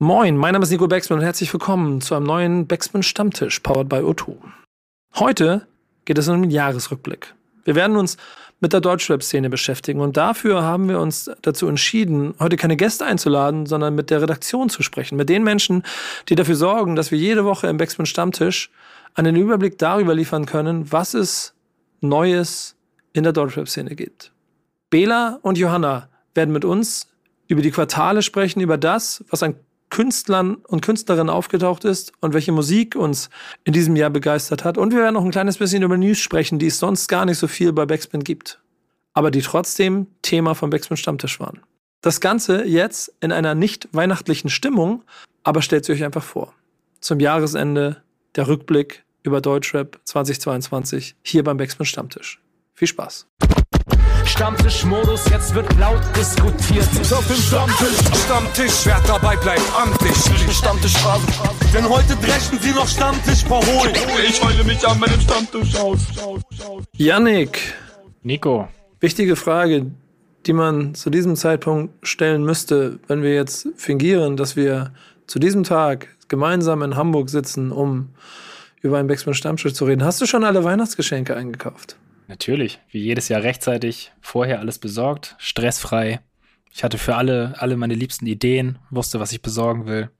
Moin, mein Name ist Nico Becksmann und herzlich willkommen zu einem neuen Becksmann Stammtisch, powered by O2. Heute geht es um den Jahresrückblick. Wir werden uns mit der Deutschrap-Szene beschäftigen und dafür haben wir uns dazu entschieden, heute keine Gäste einzuladen, sondern mit der Redaktion zu sprechen, mit den Menschen, die dafür sorgen, dass wir jede Woche im Becksmann Stammtisch einen Überblick darüber liefern können, was es Neues in der Deutschrap-Szene gibt. Bela und Johanna werden mit uns über die Quartale sprechen, über das, was an Künstlern und Künstlerinnen aufgetaucht ist und welche Musik uns in diesem Jahr begeistert hat. Und wir werden noch ein kleines bisschen über News sprechen, die es sonst gar nicht so viel bei Backspin gibt, aber die trotzdem Thema vom Backspin Stammtisch waren. Das Ganze jetzt in einer nicht weihnachtlichen Stimmung, aber stellt sie euch einfach vor. Zum Jahresende der Rückblick über Deutschrap 2022 hier beim Backspin Stammtisch. Viel Spaß. Stammtischmodus, jetzt wird laut diskutiert. Auf dem Stammtisch, Stammtisch, wer dabei bleibt, amtlich. Stammtischphase. Denn heute dreschen sie noch Stammtisch verholen. Ich heule mich an meinem Stammtisch aus. Yannick, Nico, wichtige Frage, die man zu diesem Zeitpunkt stellen müsste, wenn wir jetzt fingieren, dass wir zu diesem Tag gemeinsam in Hamburg sitzen, um über einen Backspin Stammtisch zu reden. Hast du schon alle Weihnachtsgeschenke eingekauft? Natürlich, wie jedes Jahr rechtzeitig, vorher alles besorgt, stressfrei. Ich hatte für alle, alle meine liebsten Ideen, wusste, was ich besorgen will.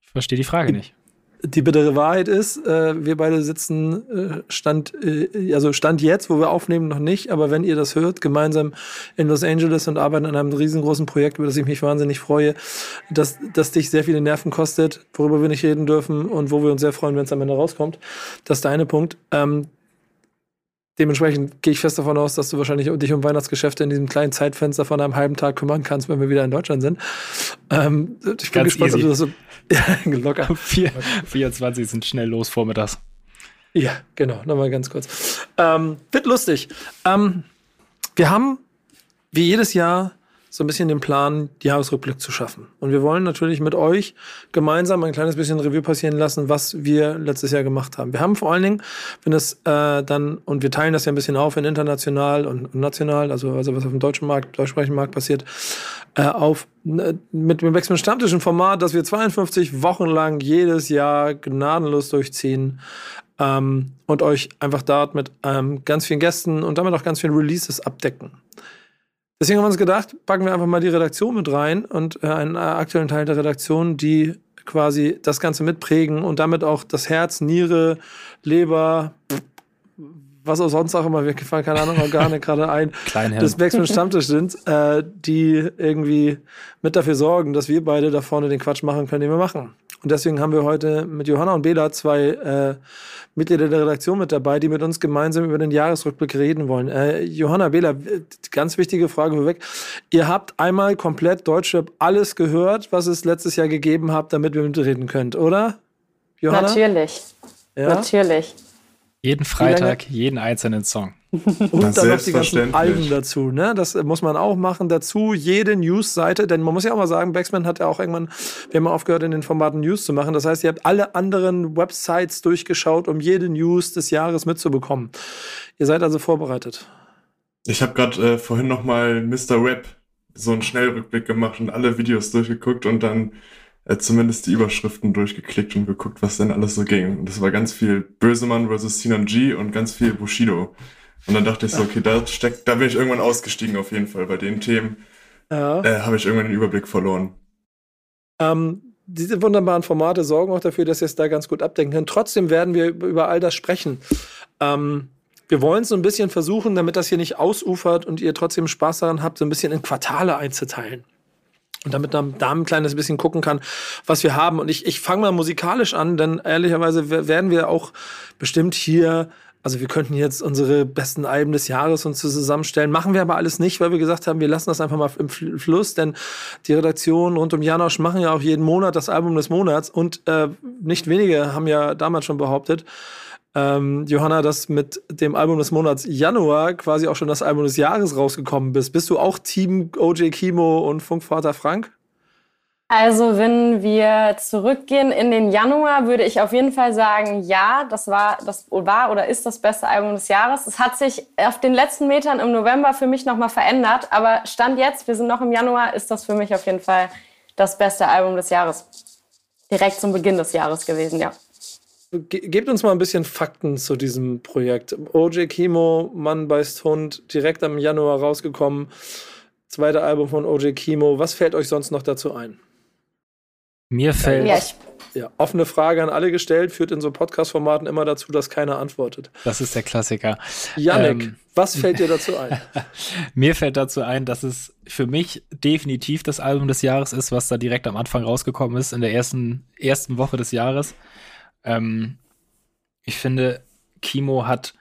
Ich verstehe die Frage nicht. Die bittere Wahrheit ist, äh, wir beide sitzen äh, Stand, äh, also Stand jetzt, wo wir aufnehmen, noch nicht, aber wenn ihr das hört, gemeinsam in Los Angeles und arbeiten an einem riesengroßen Projekt, über das ich mich wahnsinnig freue, das, das dich sehr viele Nerven kostet, worüber wir nicht reden dürfen und wo wir uns sehr freuen, wenn es am Ende rauskommt. Das ist der eine Punkt. Ähm, Dementsprechend gehe ich fest davon aus, dass du wahrscheinlich dich um Weihnachtsgeschäfte in diesem kleinen Zeitfenster von einem halben Tag kümmern kannst, wenn wir wieder in Deutschland sind. Ähm, ich bin Ganz gespannt, easy. ob du das so ja, locker. Vier, 24 sind schnell los vormittags. Ja, genau, nochmal ganz kurz. Ähm, wird lustig. Ähm, wir haben, wie jedes Jahr, so ein bisschen den Plan, die Jahresrückblick zu schaffen. Und wir wollen natürlich mit euch gemeinsam ein kleines bisschen Revue passieren lassen, was wir letztes Jahr gemacht haben. Wir haben vor allen Dingen, wenn es äh, dann, und wir teilen das ja ein bisschen auf in international und national, also, also was auf dem deutschen Markt, deutschsprachigen Markt passiert, äh, auf äh, mit dem Wechsel stammtischen Format, dass wir 52 Wochen lang jedes Jahr gnadenlos durchziehen ähm, und euch einfach dort mit ähm, ganz vielen Gästen und damit auch ganz vielen Releases abdecken. Deswegen haben wir uns gedacht, packen wir einfach mal die Redaktion mit rein und äh, einen äh, aktuellen Teil der Redaktion, die quasi das Ganze mitprägen und damit auch das Herz, Niere, Leber, was auch sonst auch immer, wir fallen keine Ahnung, Organe gerade ein, des Backspin Stammtisch sind, äh, die irgendwie mit dafür sorgen, dass wir beide da vorne den Quatsch machen können, den wir machen. Und deswegen haben wir heute mit Johanna und Bela zwei äh, Mitglieder der Redaktion mit dabei, die mit uns gemeinsam über den Jahresrückblick reden wollen. Äh, Johanna, Bela, ganz wichtige Frage vorweg. Ihr habt einmal komplett Deutschrap alles gehört, was es letztes Jahr gegeben habt, damit wir mitreden könnt, oder? Johanna? Natürlich, Ja? natürlich. Jeden Freitag, jeden einzelnen Song. Und dann noch die ganzen. Alben dazu, ne? Das muss man auch machen. Dazu jede News-Seite, denn man muss ja auch mal sagen, Backsman hat ja auch irgendwann, wir haben aufgehört, in den Formaten News zu machen. Das heißt, ihr habt alle anderen Websites durchgeschaut, um jede News des Jahres mitzubekommen. Ihr seid also vorbereitet. Ich habe gerade äh, vorhin noch mal Mr. Web so einen Schnellrückblick gemacht und alle Videos durchgeguckt und dann äh, zumindest die Überschriften durchgeklickt und geguckt, was denn alles so ging. Und das war ganz viel Bösemann versus Sinan G und ganz viel Bushido. Und dann dachte ich so, okay, da steckt, da bin ich irgendwann ausgestiegen auf jeden Fall. Bei den Themen Ja. äh, habe ich irgendwann den Überblick verloren. Ähm, diese wunderbaren Formate sorgen auch dafür, dass ihr es da ganz gut abdenken könnt. Trotzdem werden wir über all das sprechen. Ähm, wir wollen es so ein bisschen versuchen, damit das hier nicht ausufert und ihr trotzdem Spaß daran habt, so ein bisschen in Quartale einzuteilen. Und damit man da ein kleines bisschen gucken kann, was wir haben. Und ich, ich fange mal musikalisch an, denn ehrlicherweise wer- werden wir auch bestimmt hier, also wir könnten jetzt unsere besten Alben des Jahres uns zusammenstellen, machen wir aber alles nicht, weil wir gesagt haben, wir lassen das einfach mal im Fl- Fluss, denn die Redaktion rund um Janosch machen ja auch jeden Monat das Album des Monats und äh, nicht wenige haben ja damals schon behauptet, ähm, Johanna, dass mit dem Album des Monats Januar quasi auch schon das Album des Jahres rausgekommen bist. Bist du auch Team OJ Kimo und Funkvater Frank? Also, wenn wir zurückgehen in den Januar, würde ich auf jeden Fall sagen, ja, das war, das war oder ist das beste Album des Jahres. Es hat sich auf den letzten Metern im November für mich nochmal verändert, aber Stand jetzt, wir sind noch im Januar, ist das für mich auf jeden Fall das beste Album des Jahres. direkt zum Beginn des Jahres gewesen, ja. Ge gebt uns mal ein bisschen Fakten zu diesem Projekt. OJ Kimo, Mann beißt Hund, direkt am Januar rausgekommen. Zweite Album von OJ Kimo. Was fällt euch sonst noch dazu ein? Mir fällt. Ja, ich, Ja, offene Frage an alle gestellt, führt in so Podcast-Formaten immer dazu, dass keiner antwortet. Das ist der Klassiker. Yannick, Ähm. was fällt dir dazu ein? Mir fällt dazu ein, dass es für mich definitiv das Album des Jahres ist, was da direkt am Anfang rausgekommen ist, in der ersten, ersten Woche des Jahres. Ähm, ich finde, Kimo hat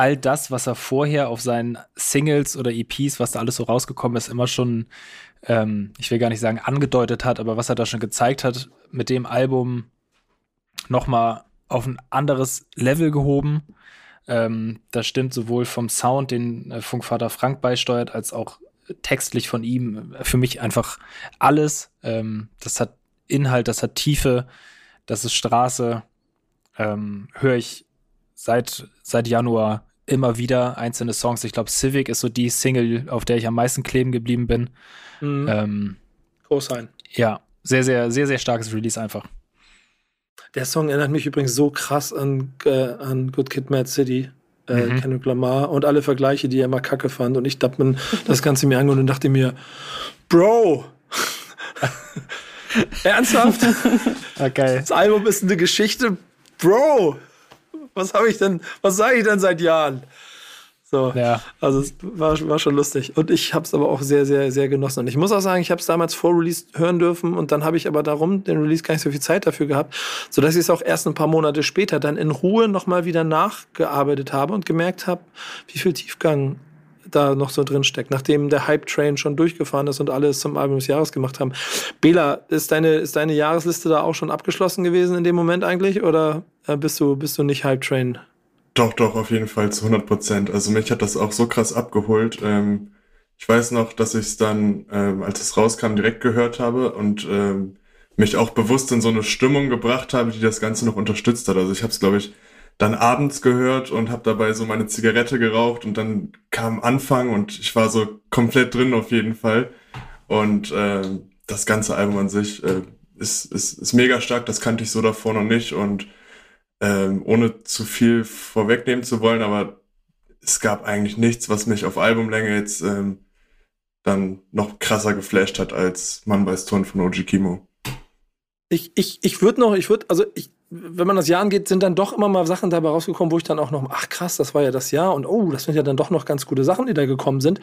all das, was er vorher auf seinen Singles oder EPs, was da alles so rausgekommen ist, immer schon, ähm, ich will gar nicht sagen angedeutet hat, aber was er da schon gezeigt hat, mit dem Album nochmal auf ein anderes Level gehoben. Ähm, das stimmt sowohl vom Sound, den äh, Funkvater Frank beisteuert, als auch textlich von ihm. Für mich einfach alles. Ähm, das hat Inhalt, das hat Tiefe, das ist Straße. Ähm, Höre ich seit, seit Januar immer wieder einzelne Songs. Ich glaube, Civic ist so die Single, auf der ich am meisten kleben geblieben bin. Mhm. Ähm, Cosine. ja, sehr, sehr, sehr, sehr starkes Release einfach. Der Song erinnert mich übrigens so krass an, äh, an Good Kid, Mad City. Äh, Mhm. Kendrick Lamar und alle Vergleiche, die er immer kacke fand. Und ich dachte mir das Ganze mir angehört und dachte mir, Bro! Ernsthaft? Okay. Das Album ist eine Geschichte. Bro! Was habe ich denn, was sage ich denn seit Jahren? So. Ja. Also es war, war schon lustig. Und ich habe es aber auch sehr, sehr, sehr genossen. Und ich muss auch sagen, ich habe es damals vor Release hören dürfen und dann habe ich aber darum den Release gar nicht so viel Zeit dafür gehabt, sodass ich es auch erst ein paar Monate später dann in Ruhe nochmal wieder nachgearbeitet habe und gemerkt habe, wie viel Tiefgang da noch so drin steckt, nachdem der Hype-Train schon durchgefahren ist und alle es zum Album des Jahres gemacht haben. Bela, ist deine, ist deine Jahresliste da auch schon abgeschlossen gewesen in dem Moment eigentlich? Oder äh, bist du, bist du nicht Hype-Train? Doch, doch, auf jeden Fall zu 100 Prozent. Also mich hat das auch so krass abgeholt. Ähm, ich weiß noch, dass ich es dann, ähm, als es rauskam, direkt gehört habe und ähm, mich auch bewusst in so eine Stimmung gebracht habe, die das Ganze noch unterstützt hat. Also ich habe es, glaube ich, dann abends gehört und habe dabei so meine Zigarette geraucht und dann kam Anfang und ich war so komplett drin auf jeden Fall. Und ähm, das ganze Album an sich äh, ist, ist, ist mega stark, das kannte ich so davor noch nicht und ähm, ohne zu viel vorwegnehmen zu wollen, aber es gab eigentlich nichts, was mich auf Albumlänge jetzt ähm, dann noch krasser geflasht hat als Mann weiß Ton von OG Kimo. Ich, ich, ich würde noch, ich würde, also ich, wenn man das Jahr angeht, sind dann doch immer mal Sachen dabei rausgekommen, wo ich dann auch noch, ach krass, das war ja das Jahr und oh, das sind ja dann doch noch ganz gute Sachen, die da gekommen sind.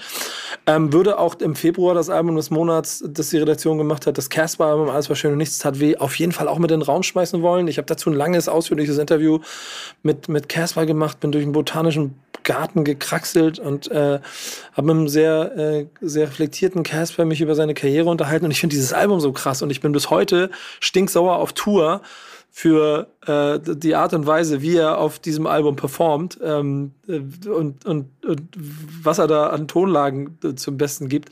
Ähm, würde auch im Februar das Album des Monats, das die Redaktion gemacht hat, das Casper-Album, alles war schön und nichts tat weh, auf jeden Fall auch mit in den Raum schmeißen wollen. Ich habe dazu ein langes, ausführliches Interview mit, mit Casper gemacht, bin durch den botanischen Garten gekraxelt und äh, habe mit einem sehr, äh, sehr reflektierten Casper mich über seine Karriere unterhalten und ich finde dieses Album so krass und ich bin bis heute stinksauer auf Tour für äh, die Art und Weise, wie er auf diesem Album performt ähm, äh, und, und, und was er da an Tonlagen äh, zum Besten gibt,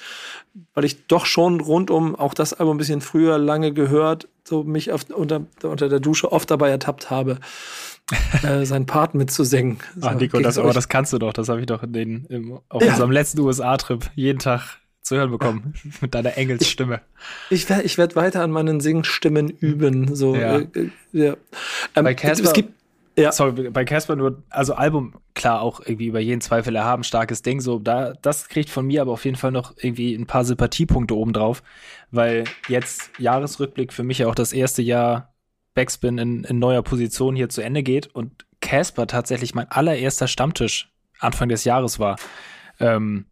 weil ich doch schon rundum auch das Album ein bisschen früher lange gehört, so mich auf, unter, unter der Dusche oft dabei ertappt habe, äh, seinen Part mitzusingen. So, Ach, Nico, das, aber das kannst du doch. Das habe ich doch in den, im, auf Ja. unserem letzten USA-Trip jeden Tag zu hören bekommen. Mit deiner Engelsstimme. Ich werde ich werd weiter an meinen Singstimmen üben. So, Ja. äh, äh, ja. Ähm, Bei Casper- es gibt Ja. Sorry, bei Casper nur, also Album, klar, auch irgendwie über jeden Zweifel erhaben, starkes Ding, so, da, das kriegt von mir aber auf jeden Fall noch irgendwie ein paar Sympathiepunkte obendrauf, weil jetzt Jahresrückblick für mich ja auch das erste Jahr Backspin in, in neuer Position hier zu Ende geht und Casper tatsächlich mein allererster Stammtisch Anfang des Jahres war. Ähm,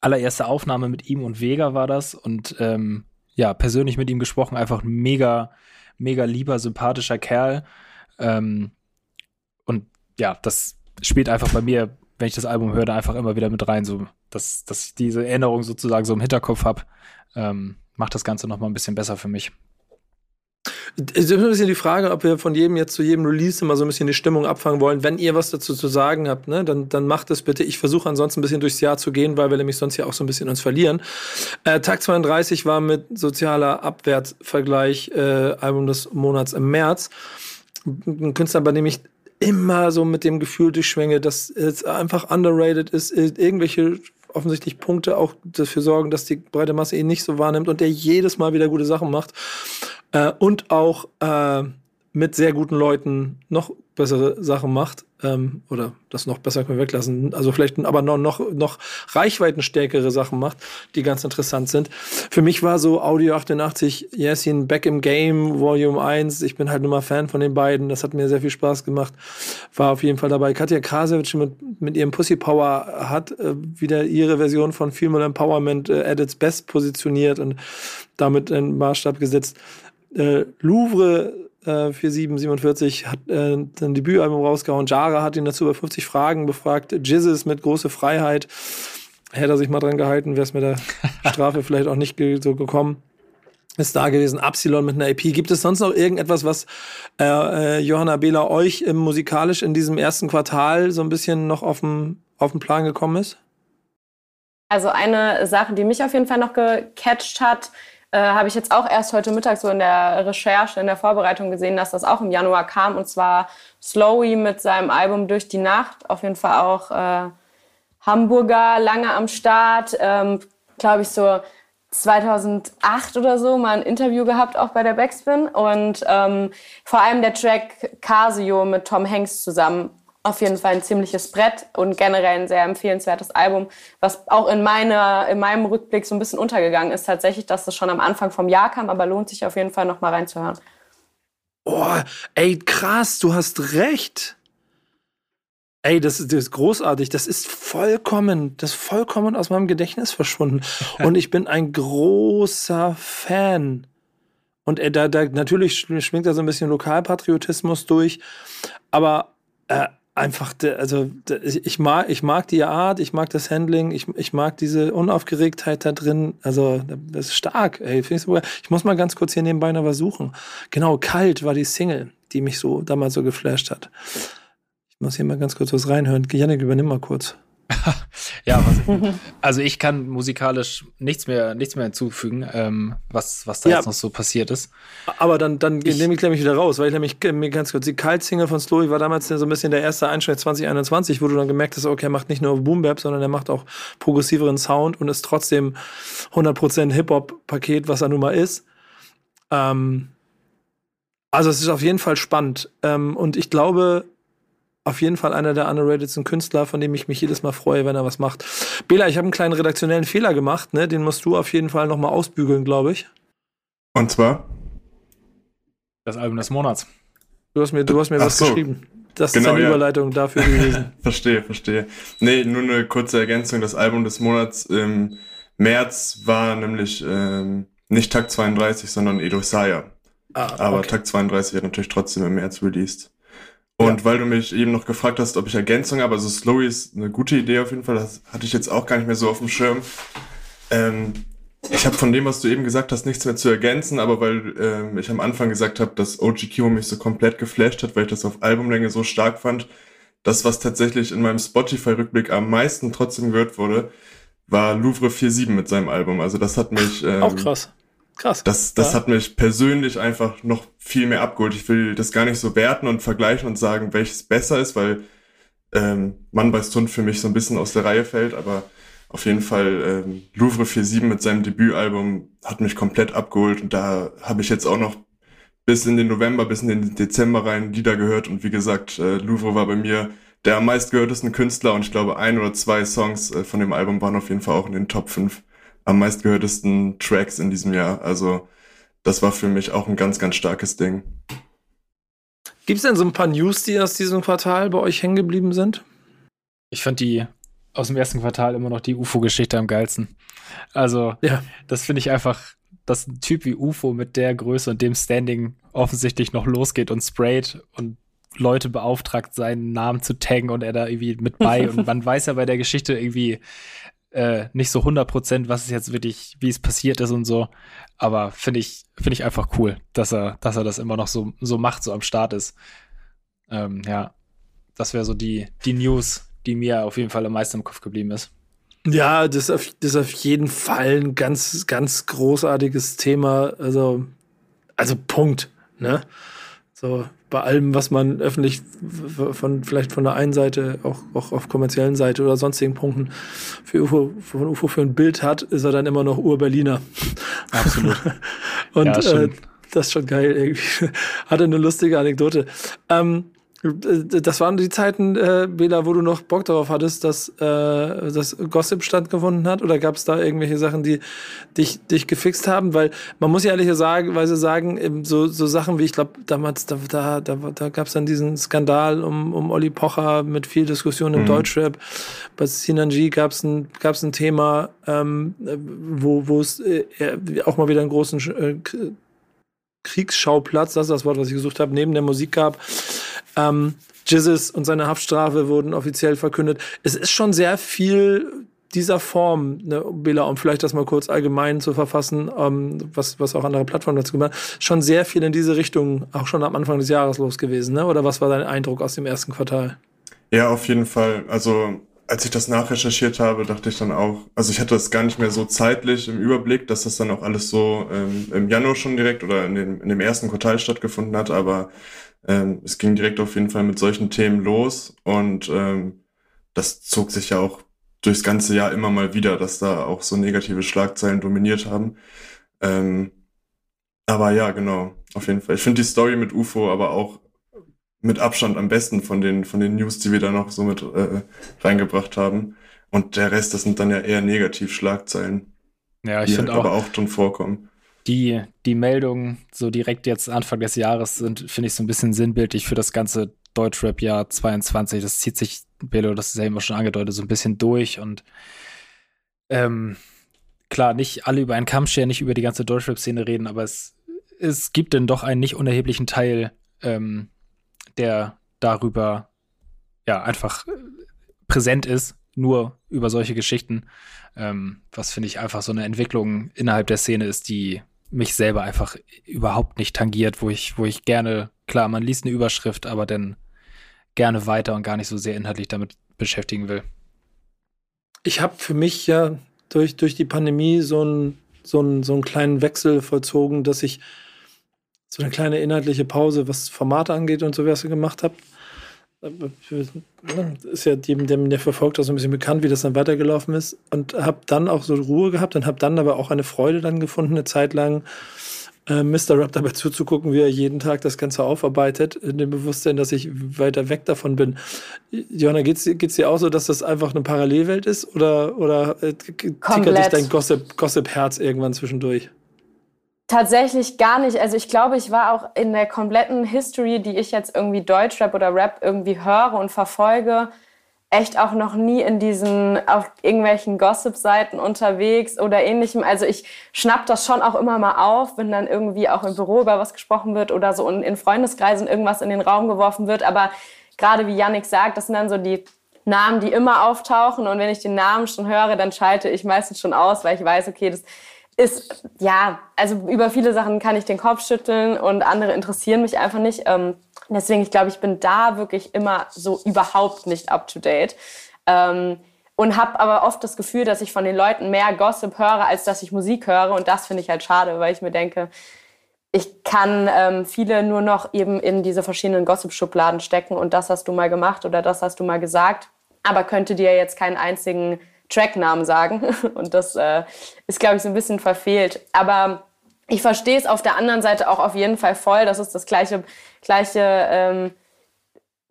allererste Aufnahme mit ihm und Vega war das und ähm, ja, persönlich mit ihm gesprochen, einfach ein mega, mega lieber, sympathischer Kerl. Ähm, und ja, das spielt einfach bei mir, wenn ich das Album höre, einfach immer wieder mit rein, so dass, dass ich diese Erinnerung sozusagen so im Hinterkopf habe, ähm, macht das Ganze noch mal ein bisschen besser für mich. Es ist ein bisschen die Frage, ob wir von jedem jetzt zu jedem Release immer so ein bisschen die Stimmung abfangen wollen. Wenn ihr was dazu zu sagen habt, ne, dann, dann macht es bitte. Ich versuche ansonsten ein bisschen durchs Jahr zu gehen, weil wir nämlich sonst ja auch so ein bisschen uns verlieren. Äh, Tag 32 war mit sozialer Abwärtsvergleich äh, Album des Monats im März. Ein Künstler, bei dem ich immer so mit dem Gefühl durchschwänge, dass es einfach underrated ist, irgendwelche offensichtlich Punkte auch dafür sorgen, dass die breite Masse ihn nicht so wahrnimmt und der jedes Mal wieder gute Sachen macht. Äh, und auch äh, mit sehr guten Leuten noch bessere Sachen macht. Ähm, oder das noch besser können wir weglassen. Also vielleicht aber noch, noch, noch reichweitenstärkere Sachen macht, die ganz interessant sind. Für mich war so Audio 88, Yasin Back im Game, Volume 1. Ich bin halt nur mal Fan von den beiden. Das hat mir sehr viel Spaß gemacht. War auf jeden Fall dabei. Katja Krasewitsch mit, mit ihrem Pussy Power hat äh, wieder ihre Version von Female Empowerment äh, at its best positioniert und damit einen Maßstab gesetzt. Äh, Louvre äh, 4747 hat äh, sein Debütalbum rausgehauen. Jara hat ihn dazu über 50 Fragen befragt. Jizzes mit große Freiheit. Hätte er sich mal dran gehalten, wäre es mit der Strafe vielleicht auch nicht ge so gekommen. Ist da gewesen. Absilon mit einer EP. Gibt es sonst noch irgendetwas, was äh, äh, Johanna Behler euch äh, musikalisch in diesem ersten Quartal so ein bisschen noch auf den Plan gekommen ist? Also eine Sache, die mich auf jeden Fall noch gecatcht hat, äh, habe ich jetzt auch erst heute Mittag so in der Recherche, in der Vorbereitung gesehen, dass das auch im Januar kam. Und zwar Slowy mit seinem Album Durch die Nacht. Auf jeden Fall auch äh, Hamburger, lange am Start. Ähm, Glaube ich so 2008 oder so mal ein Interview gehabt, auch bei der Backspin. Und ähm, vor allem der Track Casio mit Tom Hanks zusammen auf jeden Fall ein ziemliches Brett und generell ein sehr empfehlenswertes Album, was auch in, meiner, in meinem Rückblick so ein bisschen untergegangen ist, tatsächlich, dass das schon am Anfang vom Jahr kam, aber lohnt sich auf jeden Fall noch mal reinzuhören. Oh, ey, krass, du hast recht. Ey, das, das ist großartig. Das ist vollkommen, das ist vollkommen aus meinem Gedächtnis verschwunden. Und ich bin ein großer Fan. Und äh, da, da natürlich schwingt da so ein bisschen Lokalpatriotismus durch. Aber äh, einfach, also ich mag, ich mag die Art, ich mag das Handling, ich, ich mag diese Unaufgeregtheit da drin. Also das ist stark, ey. Ich, sogar, ich muss mal ganz kurz hier nebenbei noch was suchen. Genau, Kalt war die Single, die mich so damals so geflasht hat. Ich muss hier mal ganz kurz was reinhören. Janik, übernimm mal kurz. ja, was, also ich kann musikalisch nichts mehr, nichts mehr hinzufügen, ähm, was, was da ja. jetzt noch so passiert ist. Aber dann, dann ich, nehme ich nämlich wieder raus, weil ich nämlich mir ganz kurz, die Kalt-Single von Slowy war damals so ein bisschen der erste Einschnitt 2021, wo du dann gemerkt hast, okay, er macht nicht nur Boom-Bap, sondern er macht auch progressiveren Sound und ist trotzdem 100% Hip-Hop-Paket, was er nun mal ist. Ähm, also es ist auf jeden Fall spannend. Ähm, und ich glaube, auf jeden Fall einer der underratedsten Künstler, von dem ich mich jedes Mal freue, wenn er was macht. Bela, ich habe einen kleinen redaktionellen Fehler gemacht, ne? Den musst du auf jeden Fall nochmal ausbügeln, glaube ich. Und zwar? Das Album des Monats. Du hast mir, du hast mir was so. geschrieben. Das genau, ist eine ja. Überleitung dafür gewesen. verstehe, verstehe. Nee, nur eine kurze Ergänzung. Das Album des Monats im März war nämlich ähm, nicht Tag 32, sondern Edo Saya. Ah, Aber okay. Tag 32 wird natürlich trotzdem im März released. Und ja. weil du mich eben noch gefragt hast, ob ich Ergänzung habe, also Slowy ist eine gute Idee auf jeden Fall, das hatte ich jetzt auch gar nicht mehr so auf dem Schirm. Ähm, ich habe von dem, was du eben gesagt hast, nichts mehr zu ergänzen, aber weil ähm, ich am Anfang gesagt habe, dass OG Kimo mich so komplett geflasht hat, weil ich das auf Albumlänge so stark fand, das, was tatsächlich in meinem Spotify-Rückblick am meisten trotzdem gehört wurde, war Louvre 47 mit seinem Album. Also das hat mich... Ähm, auch krass. Krass. Das, das ja. hat mich persönlich einfach noch viel mehr abgeholt. Ich will das gar nicht so werten und vergleichen und sagen, welches besser ist, weil ähm, Mann bei Stund für mich so ein bisschen aus der Reihe fällt, aber auf jeden Fall ähm, Louvre 47 mit seinem Debütalbum hat mich komplett abgeholt und da habe ich jetzt auch noch bis in den November, bis in den Dezember rein Lieder gehört und wie gesagt, äh, Louvre war bei mir der am meistgehörtesten Künstler und ich glaube ein oder zwei Songs äh, von dem Album waren auf jeden Fall auch in den Top 5 am meistgehörtesten Tracks in diesem Jahr. Also das war für mich auch ein ganz, ganz starkes Ding. Gibt es denn so ein paar News, die aus diesem Quartal bei euch hängen geblieben sind? Ich fand die aus dem ersten Quartal immer noch die UFO-Geschichte am geilsten. Also, ja. das finde ich einfach, dass ein Typ wie UFO mit der Größe und dem Standing offensichtlich noch losgeht und sprayt und Leute beauftragt, seinen Namen zu taggen und er da irgendwie mit bei. und man weiß ja bei der Geschichte irgendwie, äh, nicht so 100 Prozent, was es jetzt wirklich, wie es passiert ist und so. Aber finde ich, finde ich einfach cool, dass er, dass er das immer noch so, so macht, so am Start ist. Ähm, ja, das wäre so die, die News, die mir auf jeden Fall am meisten im Kopf geblieben ist. Ja, das ist, auf, das ist auf jeden Fall ein ganz, ganz großartiges Thema. Also, also Punkt. Ne? So bei allem, was man öffentlich von vielleicht von der einen Seite, auch, auch auf kommerziellen Seite oder sonstigen Punkten für UFO, von UFO für ein Bild hat, ist er dann immer noch Ur-Berliner. Absolut. Und ja, äh, das ist schon geil irgendwie. Hatte eine lustige Anekdote. Ähm, das waren die Zeiten, äh, Bela, wo du noch Bock darauf hattest, dass äh, das Gossip stattgefunden hat? Oder gab es da irgendwelche Sachen, die dich, dich gefixt haben? Weil man muss ja ehrlicherweise sagen, so, so Sachen wie, ich glaube, damals, da, da, da, da gab es dann diesen Skandal um, um Olli Pocher mit viel Diskussion im mhm. Deutschrap. Bei Sinanji gab es ein, gab's ein Thema, ähm, wo es äh, auch mal wieder einen großen äh, Kriegsschauplatz, das ist das Wort, was ich gesucht habe, neben der Musik gab. Ähm, Jizzes und seine Haftstrafe wurden offiziell verkündet. Es ist schon sehr viel dieser Form, ne, Bela, um vielleicht das mal kurz allgemein zu verfassen, ähm, was, was auch andere Plattformen dazu gemacht haben, schon sehr viel in diese Richtung auch schon am Anfang des Jahres los gewesen, ne? Oder was war dein Eindruck aus dem ersten Quartal? Ja, auf jeden Fall. Also als ich das nachrecherchiert habe, dachte ich dann auch, also ich hatte das gar nicht mehr so zeitlich im Überblick, dass das dann auch alles so ähm, im Januar schon direkt oder in, den, in dem ersten Quartal stattgefunden hat, aber ähm, es ging direkt auf jeden Fall mit solchen Themen los und ähm, das zog sich ja auch durchs ganze Jahr immer mal wieder, dass da auch so negative Schlagzeilen dominiert haben. Ähm, aber ja, genau, auf jeden Fall. Ich finde die Story mit UFO aber auch mit Abstand am besten von den, von den News, die wir da noch so mit äh, reingebracht haben. Und der Rest, das sind dann ja eher Negativ-Schlagzeilen. Ja, ich finde halt auch. Aber auch schon vorkommen. Die, die Meldungen so direkt jetzt Anfang des Jahres sind, finde ich, so ein bisschen sinnbildlich für das ganze Deutschrap-Jahr 22. Das zieht sich, Belo, das ist ja immer schon angedeutet, so ein bisschen durch und ähm, klar, nicht alle über einen Kamm scheren, nicht über die ganze Deutschrap-Szene reden, aber es, es gibt denn doch einen nicht unerheblichen Teil, ähm, der darüber ja einfach äh, präsent ist, nur über solche Geschichten. Ähm, was finde ich einfach so eine Entwicklung innerhalb der Szene ist, die mich selber einfach überhaupt nicht tangiert, wo ich, wo ich gerne, klar, man liest eine Überschrift, aber dann gerne weiter und gar nicht so sehr inhaltlich damit beschäftigen will. Ich habe für mich ja durch, durch die Pandemie so einen so so einen kleinen Wechsel vollzogen, dass ich so eine kleine inhaltliche Pause, was Formate angeht und so, was gemacht habt. Ist ja jedem, der, der verfolgt, auch so ein bisschen bekannt, wie das dann weitergelaufen ist. Und habe dann auch so Ruhe gehabt und habe dann aber auch eine Freude dann gefunden, eine Zeit lang äh, Mr. Rap dabei zuzugucken, wie er jeden Tag das Ganze aufarbeitet, in dem Bewusstsein, dass ich weiter weg davon bin. Johanna, geht's, geht's dir auch so, dass das einfach eine Parallelwelt ist oder, oder äh, tickert dich dein Gossip-Herz Gossip irgendwann zwischendurch? Tatsächlich gar nicht. Also ich glaube, ich war auch in der kompletten History, die ich jetzt irgendwie Deutschrap oder Rap irgendwie höre und verfolge, echt auch noch nie in diesen, auf irgendwelchen Gossip-Seiten unterwegs oder ähnlichem. Also ich schnapp das schon auch immer mal auf, wenn dann irgendwie auch im Büro über was gesprochen wird oder so in Freundeskreisen irgendwas in den Raum geworfen wird. Aber gerade wie Yannick sagt, das sind dann so die Namen, die immer auftauchen. Und wenn ich den Namen schon höre, dann schalte ich meistens schon aus, weil ich weiß, okay, das ist, ja, also über viele Sachen kann ich den Kopf schütteln und andere interessieren mich einfach nicht. Ähm, deswegen, ich glaube, ich bin da wirklich immer so überhaupt nicht up to date. Ähm, und habe aber oft das Gefühl, dass ich von den Leuten mehr Gossip höre, als dass ich Musik höre. Und das finde ich halt schade, weil ich mir denke, ich kann ähm, viele nur noch eben in diese verschiedenen Gossip-Schubladen stecken und das hast du mal gemacht oder das hast du mal gesagt, aber könnte dir jetzt keinen einzigen Tracknamen sagen. Und das äh, ist, glaube ich, so ein bisschen verfehlt. Aber ich verstehe es auf der anderen Seite auch auf jeden Fall voll. Das ist das gleiche, gleiche ähm,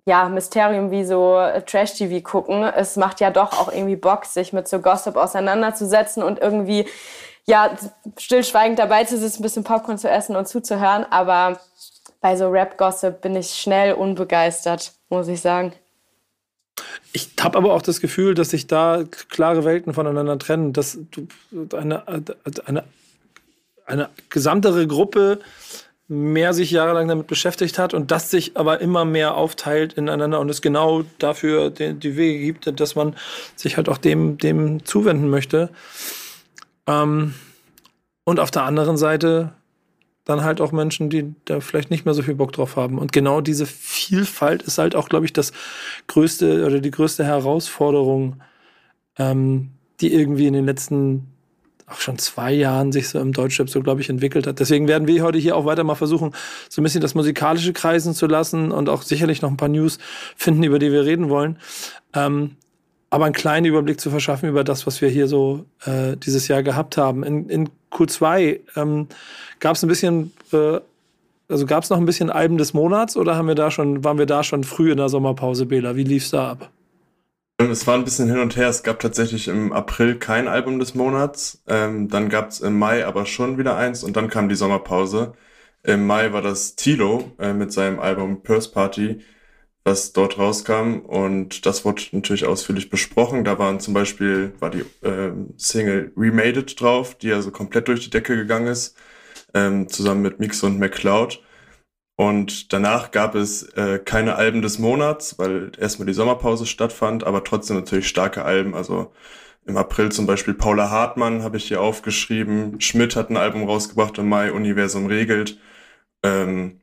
ja, Mysterium wie so Trash-TV gucken. Es macht ja doch auch irgendwie Bock, sich mit so Gossip auseinanderzusetzen und irgendwie ja, stillschweigend dabei zu sitzen, ein bisschen Popcorn zu essen und zuzuhören. Aber bei so Rap-Gossip bin ich schnell unbegeistert, muss ich sagen. Ich habe aber auch das Gefühl, dass sich da klare Welten voneinander trennen, dass eine, eine, eine gesamtere Gruppe mehr sich jahrelang damit beschäftigt hat und das sich aber immer mehr aufteilt ineinander und es genau dafür die, die Wege gibt, dass man sich halt auch dem, dem zuwenden möchte. Ähm, und auf der anderen Seite dann halt auch Menschen, die da vielleicht nicht mehr so viel Bock drauf haben. Und genau diese Vielfalt ist halt auch, glaube ich, das größte oder die größte Herausforderung, ähm, die irgendwie in den letzten auch schon zwei Jahren sich so im Deutschrap so, glaube ich, entwickelt hat. Deswegen werden wir heute hier auch weiter mal versuchen, so ein bisschen das Musikalische kreisen zu lassen und auch sicherlich noch ein paar News finden, über die wir reden wollen. Ähm, aber einen kleinen Überblick zu verschaffen über das, was wir hier so äh, dieses Jahr gehabt haben. In, in Q2 ähm, gab es ein bisschen, äh, also gab es noch ein bisschen Alben des Monats oder haben wir da schon, waren wir da schon früh in der Sommerpause, Bela? Wie lief's da ab? Es war ein bisschen hin und her. Es gab tatsächlich im April kein Album des Monats. Ähm, dann gab es im Mai aber schon wieder eins und dann kam die Sommerpause. Im Mai war das Tilo äh, mit seinem Album Purse Party was dort rauskam. Und das wurde natürlich ausführlich besprochen. Da waren zum Beispiel, war die äh, Single Remade It drauf, die also komplett durch die Decke gegangen ist, ähm, zusammen mit Mix und McCloud. Und danach gab es äh, keine Alben des Monats, weil erstmal die Sommerpause stattfand, aber trotzdem natürlich starke Alben. Also im April zum Beispiel Paula Hartmann habe ich hier aufgeschrieben. Schmidt hat ein Album rausgebracht im Mai, Universum regelt. Ähm,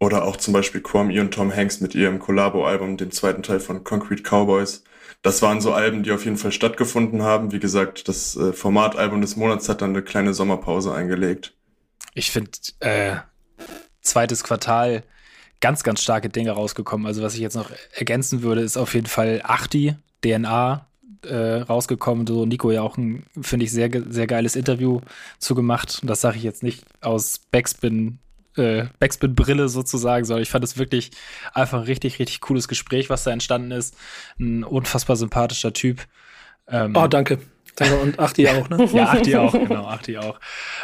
oder auch zum Beispiel Kwame und Tom Hanks mit ihrem Collabo-Album, dem zweiten Teil von Concrete Cowboys. Das waren so Alben, die auf jeden Fall stattgefunden haben. Wie gesagt, das äh, Formatalbum des Monats hat dann eine kleine Sommerpause eingelegt. Ich finde, äh, zweites Quartal ganz, ganz starke Dinge rausgekommen. Also was ich jetzt noch ergänzen würde, ist auf jeden Fall Achti, DNA, äh, rausgekommen. So Nico ja auch ein, finde ich, sehr, sehr geiles Interview zugemacht. Und das sage ich jetzt nicht aus Backspin äh, Backspin-Brille sozusagen, sondern ich fand es wirklich einfach ein richtig, richtig cooles Gespräch, was da entstanden ist. Ein unfassbar sympathischer Typ. Ähm, oh, danke. Danke und Achti auch, ne? ja, Achti auch, genau, Achti auch.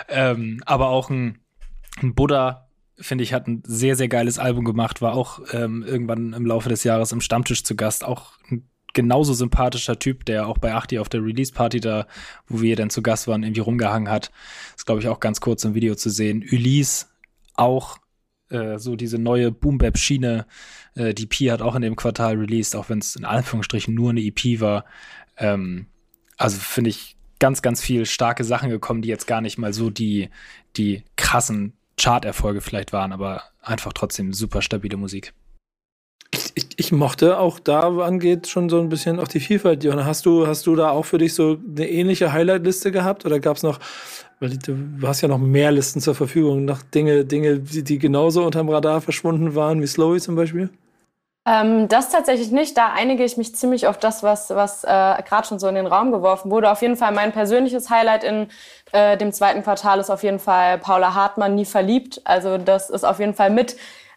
Ähm, aber auch ein, ein Buddha, finde ich, hat ein sehr, sehr geiles Album gemacht, war auch ähm, irgendwann im Laufe des Jahres im Stammtisch zu Gast, auch ein genauso sympathischer Typ, der auch bei Achti auf der Release-Party da, wo wir dann zu Gast waren, irgendwie rumgehangen hat. Ist, glaube ich, auch ganz kurz im Video zu sehen. Ulysse auch äh, so diese neue Boom-Bap-Schiene. Äh, die EP hat auch in dem Quartal released, auch wenn es in Anführungsstrichen nur eine EP war. Ähm, also finde ich ganz, ganz viel starke Sachen gekommen, die jetzt gar nicht mal so die, die krassen Chart-Erfolge vielleicht waren, aber einfach trotzdem super stabile Musik. Ich, ich, mochte auch da angeht schon so ein bisschen auch die Vielfalt. Johanna, hast du, hast du da auch für dich so eine ähnliche Highlight-Liste gehabt oder gab es noch weil du hast ja noch mehr Listen zur Verfügung, noch Dinge, Dinge, die, die genauso unterm Radar verschwunden waren, wie Slowy zum Beispiel? Ähm, das tatsächlich nicht. Da einige ich mich ziemlich auf das, was, was äh, gerade schon so in den Raum geworfen wurde. Auf jeden Fall mein persönliches Highlight in äh, dem zweiten Quartal ist auf jeden Fall Paula Hartmann, nie verliebt. Also das ist auf jeden Fall mit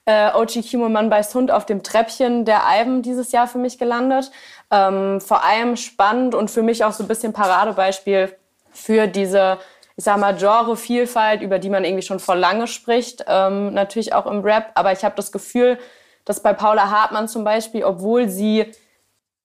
äh, OG Kimo Mann beißt Hund auf dem Treppchen der Alben dieses Jahr für mich gelandet. Ähm, vor allem spannend und für mich auch so ein bisschen Paradebeispiel für diese ich sag mal, Genrevielfalt, über die man irgendwie schon vor lange spricht, ähm, natürlich auch im Rap. Aber ich habe das Gefühl, dass bei Paula Hartmann zum Beispiel, obwohl sie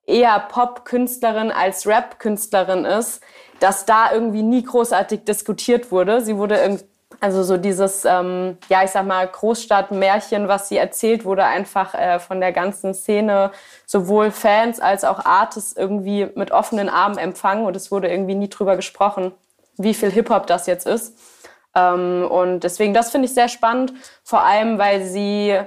eher Pop-Künstlerin als Rap-Künstlerin ist, dass da irgendwie nie großartig diskutiert wurde. Sie wurde also so dieses, ähm, ja, ich sag mal, Großstadtmärchen, was sie erzählt, wurde einfach äh, von der ganzen Szene, sowohl Fans als auch Artists, irgendwie mit offenen Armen empfangen und es wurde irgendwie nie drüber gesprochen wie viel Hip-Hop das jetzt ist. Ähm, und deswegen, das finde ich sehr spannend, vor allem, weil sie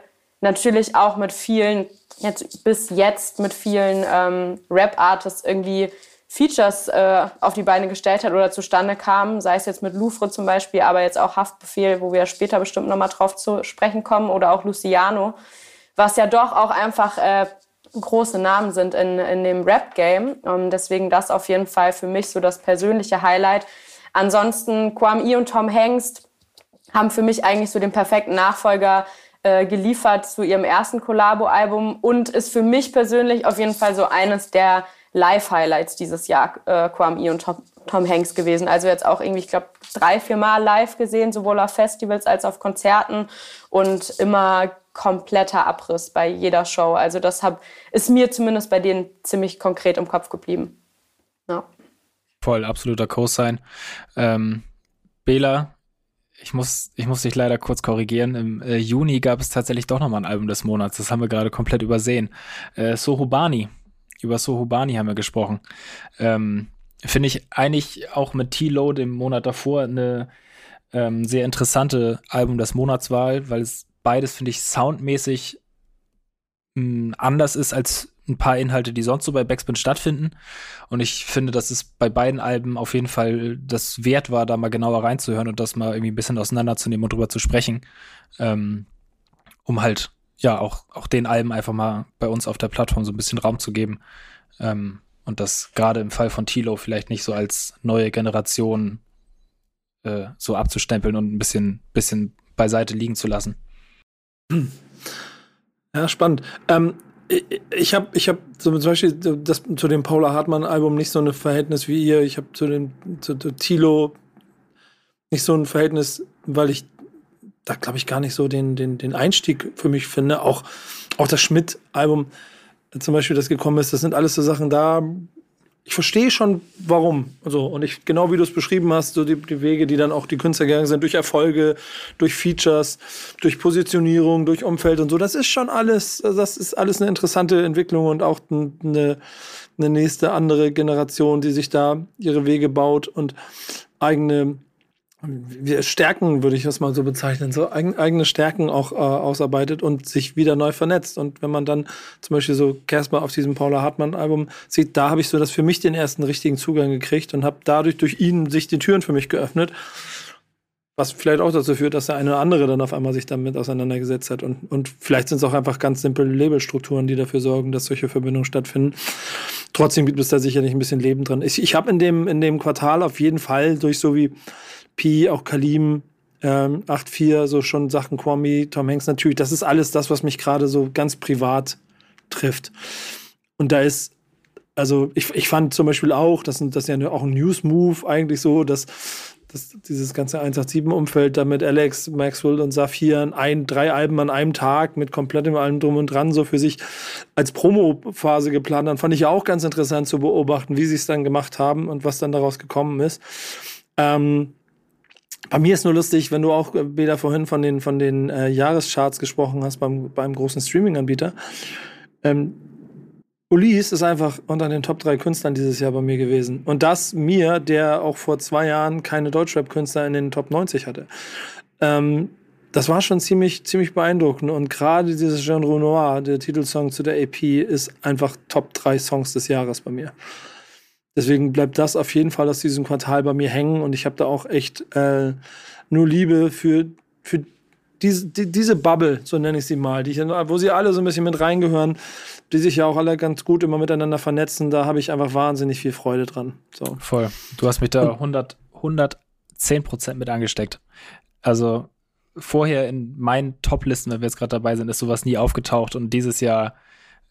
natürlich auch mit vielen, jetzt bis jetzt mit vielen ähm, Rap-Artists irgendwie Features äh, auf die Beine gestellt hat oder zustande kamen, sei es jetzt mit Louvre zum Beispiel, aber jetzt auch Haftbefehl, wo wir später bestimmt nochmal drauf zu sprechen kommen, oder auch Luciano, was ja doch auch einfach äh, große Namen sind in, in dem Rap-Game. Um, deswegen das auf jeden Fall für mich so das persönliche Highlight, Ansonsten Kwame I und Tom Hengst haben für mich eigentlich so den perfekten Nachfolger äh, geliefert zu ihrem ersten Collabo-Album und ist für mich persönlich auf jeden Fall so eines der Live-Highlights dieses Jahr, äh, Kwame und Tom, Tom Hanks gewesen. Also jetzt auch irgendwie, ich glaube, drei, vier Mal live gesehen, sowohl auf Festivals als auch auf Konzerten und immer kompletter Abriss bei jeder Show. Also das hab, ist mir zumindest bei denen ziemlich konkret im Kopf geblieben. Ja voll absoluter Co-Sign. Ähm, Bela, ich muss, ich muss dich leider kurz korrigieren. Im äh, Juni gab es tatsächlich doch nochmal ein Album des Monats. Das haben wir gerade komplett übersehen. Äh, Sohubani. Über Sohubani haben wir gesprochen. Ähm, Finde ich eigentlich auch mit T-Lo dem Monat davor eine ähm, sehr interessante Album des Monatswahl, weil es beides, finde ich, soundmäßig mh, hm, anders ist als ein paar Inhalte, die sonst so bei Backspin stattfinden. Und ich finde, dass es bei beiden Alben auf jeden Fall das wert war, da mal genauer reinzuhören und das mal irgendwie ein bisschen auseinanderzunehmen und drüber zu sprechen. Ähm, um halt, ja, auch, auch den Alben einfach mal bei uns auf der Plattform so ein bisschen Raum zu geben. Ähm, und das gerade im Fall von Tilo vielleicht nicht so als neue Generation äh, so abzustempeln und ein bisschen, bisschen beiseite liegen zu lassen. Ja, spannend. Ähm, ich habe ich hab zum Beispiel das, zu dem Paula Hartmann-Album nicht so ein Verhältnis wie ihr. Ich habe zu dem zu, zu Tilo nicht so ein Verhältnis, weil ich da glaube ich gar nicht so den, den, den Einstieg für mich finde. Auch, auch das Schmidt-Album zum Beispiel, das gekommen ist, das sind alles so Sachen da, ich verstehe schon, warum. Also, und ich, genau wie du es beschrieben hast, so die, die, Wege, die dann auch die Künstler gegangen sind, durch Erfolge, durch Features, durch Positionierung, durch Umfeld und so, das ist schon alles, das ist alles eine interessante Entwicklung und auch eine, eine nächste andere Generation, die sich da ihre Wege baut und eigene wir Stärken, würde ich das mal so bezeichnen, so eigene Stärken auch äh, ausarbeitet und sich wieder neu vernetzt. Und wenn man dann zum Beispiel so Casper auf diesem Paula Hartmann-Album sieht, da habe ich so das für mich den ersten richtigen Zugang gekriegt und habe dadurch durch ihn sich die Türen für mich geöffnet. Was vielleicht auch dazu führt, dass der eine oder andere dann auf einmal sich damit auseinandergesetzt hat. Und, und vielleicht sind es auch einfach ganz simple Labelstrukturen, die dafür sorgen, dass solche Verbindungen stattfinden. Trotzdem gibt es da sicherlich ein bisschen Leben dran. Ich, ich habe in dem, in dem Quartal auf jeden Fall durch so wie Pi, auch Kalim, ähm, 8-4, so schon Sachen Kwame, Tom Hanks natürlich. Das ist alles das, was mich gerade so ganz privat trifft. Und da ist, also ich, ich fand zum Beispiel auch, das, das ist ja auch ein News-Move eigentlich so, dass, dass dieses ganze 187-Umfeld da mit Alex, Maxwell und Saphir ein, drei Alben an einem Tag mit komplettem allem drum und dran so für sich als Promo-Phase geplant haben, fand ich ja auch ganz interessant zu beobachten, wie sie es dann gemacht haben und was dann daraus gekommen ist. Ähm, bei mir ist nur lustig, wenn du auch wieder äh, vorhin von den, von den äh, Jahrescharts gesprochen hast beim, beim großen Streaming-Anbieter. Ähm, Ulis ist einfach unter den Top 3 Künstlern dieses Jahr bei mir gewesen. Und das mir, der auch vor zwei Jahren keine Deutschrap-Künstler in den Top 90 hatte. Ähm, das war schon ziemlich, ziemlich beeindruckend. Und gerade dieses Genre Noir, der Titelsong zu der AP, ist einfach Top 3 Songs des Jahres bei mir. Deswegen bleibt das auf jeden Fall aus diesem Quartal bei mir hängen und ich habe da auch echt äh, nur Liebe für, für diese, die, diese Bubble, so nenne ich sie mal, die, wo sie alle so ein bisschen mit reingehören, die sich ja auch alle ganz gut immer miteinander vernetzen. Da habe ich einfach wahnsinnig viel Freude dran. So. Voll. Du hast mich da 100, 110 Prozent mit angesteckt. Also vorher in meinen Top-Listen, wenn wir jetzt gerade dabei sind, ist sowas nie aufgetaucht und dieses Jahr,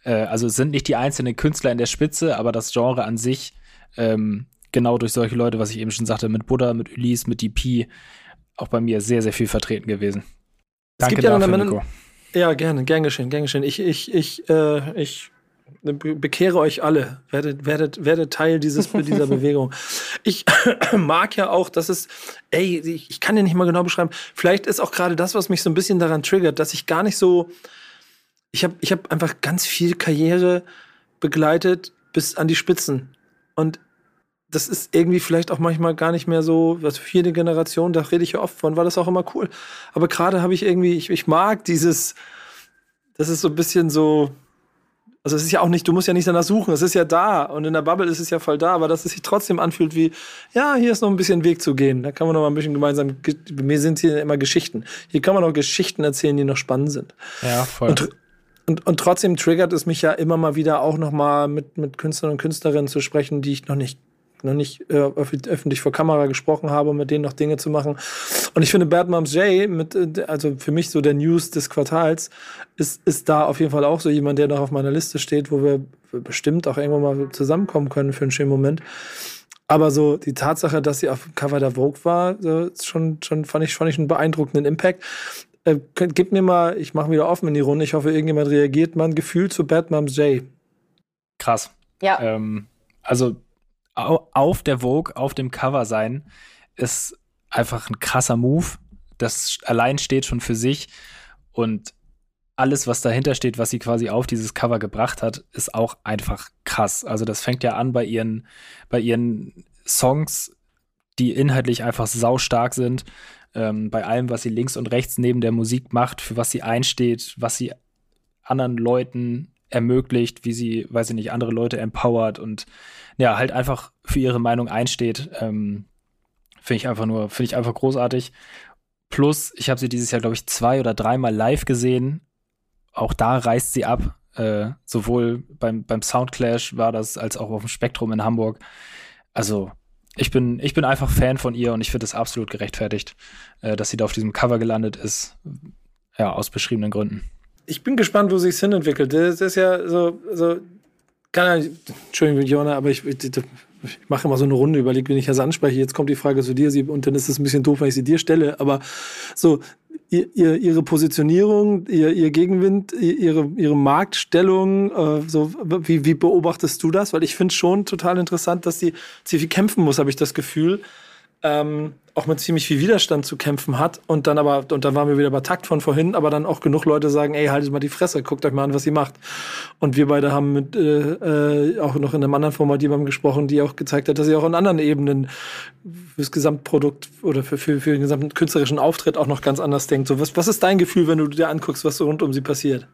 äh, also es sind nicht die einzelnen Künstler in der Spitze, aber das Genre an sich ähm, genau durch solche Leute, was ich eben schon sagte, mit Buddha, mit Ulysse, mit DP, auch bei mir sehr, sehr viel vertreten gewesen. Danke ja dafür, Nico. Ja, gerne, gern geschehen, gern geschehen. Ich, ich, ich, äh, ich bekehre euch alle, werdet, werdet, werdet Teil dieses, dieser Bewegung. Ich mag ja auch, dass es, ey, ich kann ja nicht mal genau beschreiben, vielleicht ist auch gerade das, was mich so ein bisschen daran triggert, dass ich gar nicht so, ich habe ich hab einfach ganz viel Karriere begleitet bis an die Spitzen. Und das ist irgendwie vielleicht auch manchmal gar nicht mehr so, was für jede Generation, da rede ich ja oft von, war das auch immer cool. Aber gerade habe ich irgendwie, ich, ich mag dieses, das ist so ein bisschen so, also es ist ja auch nicht, du musst ja nicht danach suchen, es ist ja da und in der Bubble ist es ja voll da, aber dass es sich trotzdem anfühlt wie, ja, hier ist noch ein bisschen Weg zu gehen, da kann man noch mal ein bisschen gemeinsam, mir sind hier immer Geschichten. Hier kann man auch Geschichten erzählen, die noch spannend sind. Ja, voll. Und, und, und trotzdem triggert es mich ja immer mal wieder auch noch mal mit, mit Künstlern und Künstlerinnen zu sprechen, die ich noch nicht noch nicht äh, öffentlich vor Kamera gesprochen habe, mit denen noch Dinge zu machen. Und ich finde Bad Moms J, mit, äh, also für mich so der News des Quartals, ist, ist da auf jeden Fall auch so jemand, der noch auf meiner Liste steht, wo wir bestimmt auch irgendwann mal zusammenkommen können für einen schönen Moment. Aber so die Tatsache, dass sie auf dem Cover der Vogue war, so, schon, schon fand ich, fand ich einen beeindruckenden Impact. Äh, gib mir mal, ich mache wieder offen in die Runde. Ich hoffe, irgendjemand reagiert mal ein Gefühl zu Bad Moms J. Krass. Ja. Ähm, also auf der Vogue, auf dem Cover sein, ist einfach ein krasser Move. Das allein steht schon für sich. Und alles, was dahinter steht, was sie quasi auf dieses Cover gebracht hat, ist auch einfach krass. Also das fängt ja an bei ihren, bei ihren Songs, die inhaltlich einfach saustark sind ähm, bei allem, was sie links und rechts neben der Musik macht, für was sie einsteht, was sie anderen Leuten ermöglicht, wie sie, weiß ich nicht, andere Leute empowert und ja, halt einfach für ihre Meinung einsteht. Ähm, finde ich einfach nur, finde ich einfach großartig. Plus, ich habe sie dieses Jahr, glaube ich, zwei oder dreimal live gesehen. Auch da reißt sie ab. Äh, sowohl beim, beim Soundclash war das, als auch auf dem Spektrum in Hamburg. Also, ich bin, ich bin einfach Fan von ihr und ich finde es absolut gerechtfertigt, äh, dass sie da auf diesem Cover gelandet ist. Ja, aus beschriebenen Gründen. Ich bin gespannt, wo sich hin entwickelt. Das ist ja so, so kann ja, Entschuldigung, Jona, aber ich, ich, ich mache immer so eine Runde, überlege, wenn ich das anspreche. Jetzt kommt die Frage zu dir, und dann ist es ein bisschen doof, wenn ich sie dir stelle. Aber so, ihr, ihre Positionierung, ihr, ihr Gegenwind, ihre, ihre Marktstellung, äh, so, wie, wie beobachtest du das? Weil ich finde schon total interessant, dass sie ziemlich kämpfen muss, habe ich das Gefühl ähm, auch mit ziemlich viel Widerstand zu kämpfen hat und dann aber, und dann waren wir wieder bei Takt von vorhin, aber dann auch genug Leute sagen, ey, haltet mal die Fresse, guckt euch mal an, was sie macht. Und wir beide haben mit äh, äh, auch noch in einem anderen Format jemandem gesprochen, die auch gezeigt hat, dass sie auch in anderen Ebenen fürs Gesamtprodukt oder für, für, für den gesamten künstlerischen Auftritt auch noch ganz anders denkt. So, was, was ist dein Gefühl, wenn du dir anguckst, was so rund um sie passiert?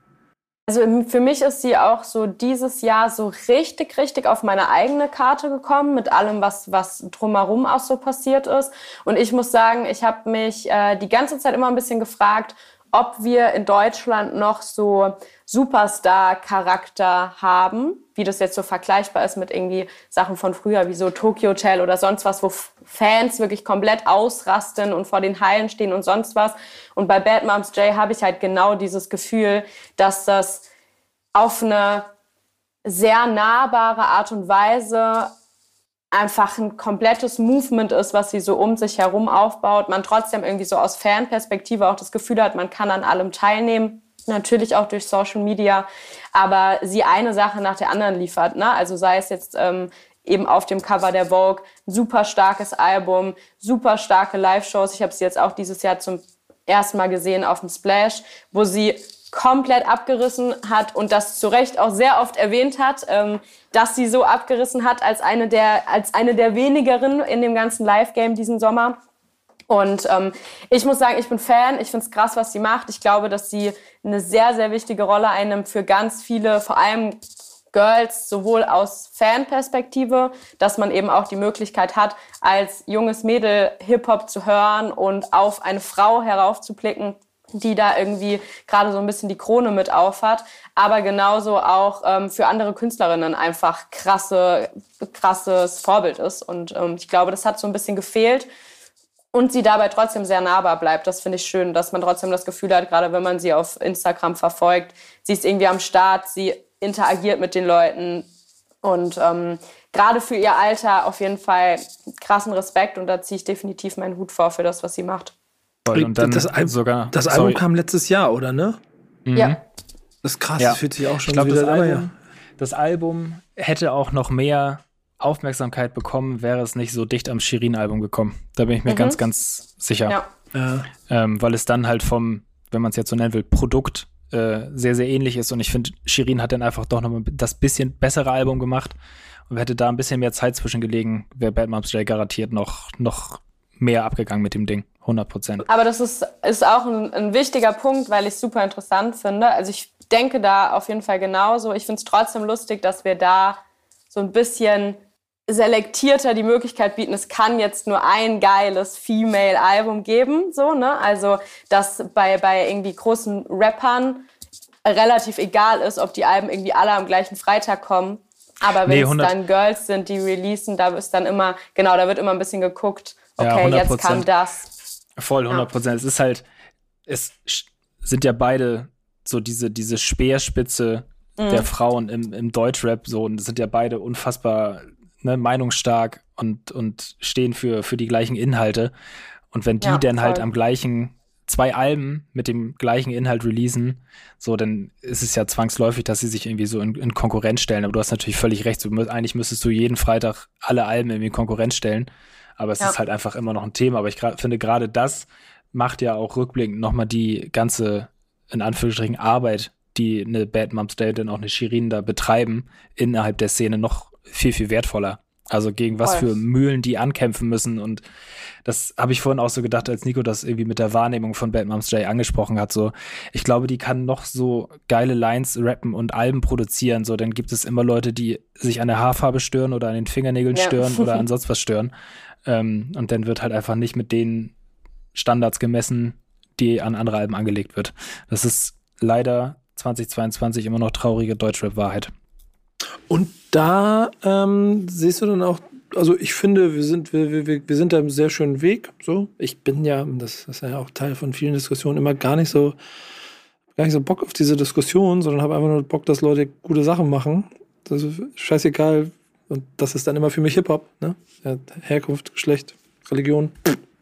Also für mich ist sie auch so dieses Jahr so richtig, richtig auf meine eigene Karte gekommen mit allem, was, was drumherum auch so passiert ist. Und ich muss sagen, ich habe mich äh, die ganze Zeit immer ein bisschen gefragt, ob wir in Deutschland noch so Superstar-Charakter haben, wie das jetzt so vergleichbar ist mit irgendwie Sachen von früher, wie so Tokyo Hotel oder sonst was, wo Fans wirklich komplett ausrasten und vor den Hallen stehen und sonst was. Und bei Bad Moms J habe ich halt genau dieses Gefühl, dass das auf eine sehr nahbare Art und Weise einfach ein komplettes Movement ist, was sie so um sich herum aufbaut. Man trotzdem irgendwie so aus Fanperspektive auch das Gefühl hat, man kann an allem teilnehmen. Natürlich auch durch Social Media, aber sie eine Sache nach der anderen liefert. Ne? Also sei es jetzt ähm, eben auf dem Cover der Vogue, super starkes Album, super starke Live-Shows. Ich habe sie jetzt auch dieses Jahr zum ersten Mal gesehen auf dem Splash, wo sie komplett abgerissen hat und das zu Recht auch sehr oft erwähnt hat, ähm, dass sie so abgerissen hat als eine der, als eine der wenigeren in dem ganzen Live-Game diesen Sommer. Und ähm, ich muss sagen, ich bin Fan. Ich finde es krass, was sie macht. Ich glaube, dass sie eine sehr, sehr wichtige Rolle einnimmt für ganz viele, vor allem Girls, sowohl aus Fanperspektive, dass man eben auch die Möglichkeit hat, als junges Mädel Hip-Hop zu hören und auf eine Frau heraufzublicken, die da irgendwie gerade so ein bisschen die Krone mit aufhat, aber genauso auch ähm, für andere Künstlerinnen einfach krasse, krasses Vorbild ist. Und ähm, ich glaube, das hat so ein bisschen gefehlt und sie dabei trotzdem sehr nahbar bleibt. Das finde ich schön, dass man trotzdem das Gefühl hat, gerade wenn man sie auf Instagram verfolgt, sie ist irgendwie am Start, sie interagiert mit den Leuten und ähm, gerade für ihr Alter auf jeden Fall krassen Respekt und da ziehe ich definitiv meinen Hut vor für das, was sie macht. Voll. Und dann das, Al sogar, das Album kam letztes Jahr, oder ne? Mhm. Ja. Das ist krass, ja. das fühlt sich auch schon ich glaub, wieder das Album, ja. das Album hätte auch noch mehr Aufmerksamkeit bekommen, wäre es nicht so dicht am Shirin-Album gekommen. Da bin ich mir mhm. ganz, ganz sicher. Ja. ja. Ähm, weil es dann halt vom, wenn man es jetzt so nennen will, Produkt äh, sehr, sehr ähnlich ist. Und ich finde, Shirin hat dann einfach doch noch mal das bisschen bessere Album gemacht. Und hätte da ein bisschen mehr Zeit zwischengelegen, wäre Bad Moms J garantiert noch, noch mehr abgegangen mit dem Ding. 100 Prozent. Aber das ist, ist auch ein, ein wichtiger Punkt, weil ich es super interessant finde. Also ich denke da auf jeden Fall genauso. Ich finde es trotzdem lustig, dass wir da so ein bisschen selektierter die Möglichkeit bieten, es kann jetzt nur ein geiles Female-Album geben, so, ne? Also, dass bei, bei irgendwie großen Rappern relativ egal ist, ob die Alben irgendwie alle am gleichen Freitag kommen. Aber wenn nee, es dann Girls sind, die releasen, da ist dann immer, genau, da wird immer ein bisschen geguckt, okay, ja, jetzt kam das. Voll, 100 Prozent. Ja. Es ist halt, es sind ja beide so diese, diese Speerspitze mhm. der Frauen im, im Deutschrap so und sind ja beide unfassbar ne, meinungsstark und, und stehen für, für die gleichen Inhalte. Und wenn die ja, dann halt am gleichen zwei Alben mit dem gleichen Inhalt releasen, so, dann ist es ja zwangsläufig, dass sie sich irgendwie so in, in Konkurrenz stellen. Aber du hast natürlich völlig recht. So, eigentlich müsstest du jeden Freitag alle Alben irgendwie in Konkurrenz stellen. Aber es ja. ist halt einfach immer noch ein Thema. Aber ich finde, gerade das macht ja auch rückblickend nochmal die ganze, in Anführungsstrichen, Arbeit, die eine Bad Moms Day und auch eine Shirin da betreiben, innerhalb der Szene noch viel, viel wertvoller. Also gegen was für Mühlen die ankämpfen müssen. Und das habe ich vorhin auch so gedacht, als Nico das irgendwie mit der Wahrnehmung von Bad Moms J angesprochen hat. So, ich glaube, die kann noch so geile Lines rappen und Alben produzieren. So, dann gibt es immer Leute, die sich an der Haarfarbe stören oder an den Fingernägeln Ja. stören oder an sonst was stören. Ähm, und dann wird halt einfach nicht mit den Standards gemessen, die an andere Alben angelegt wird. Das ist leider 2022 immer noch traurige Deutschrap-Wahrheit. Und da ähm, siehst du dann auch, also ich finde, wir sind, wir, wir, wir sind da einem sehr schönen Weg. So, ich bin ja, das ist ja auch Teil von vielen Diskussionen, immer gar nicht so, gar nicht so Bock auf diese Diskussion, sondern habe einfach nur Bock, dass Leute gute Sachen machen. Das ist scheißegal. Und das ist dann immer für mich Hip-Hop. Ne? Ja, Herkunft, Geschlecht, Religion,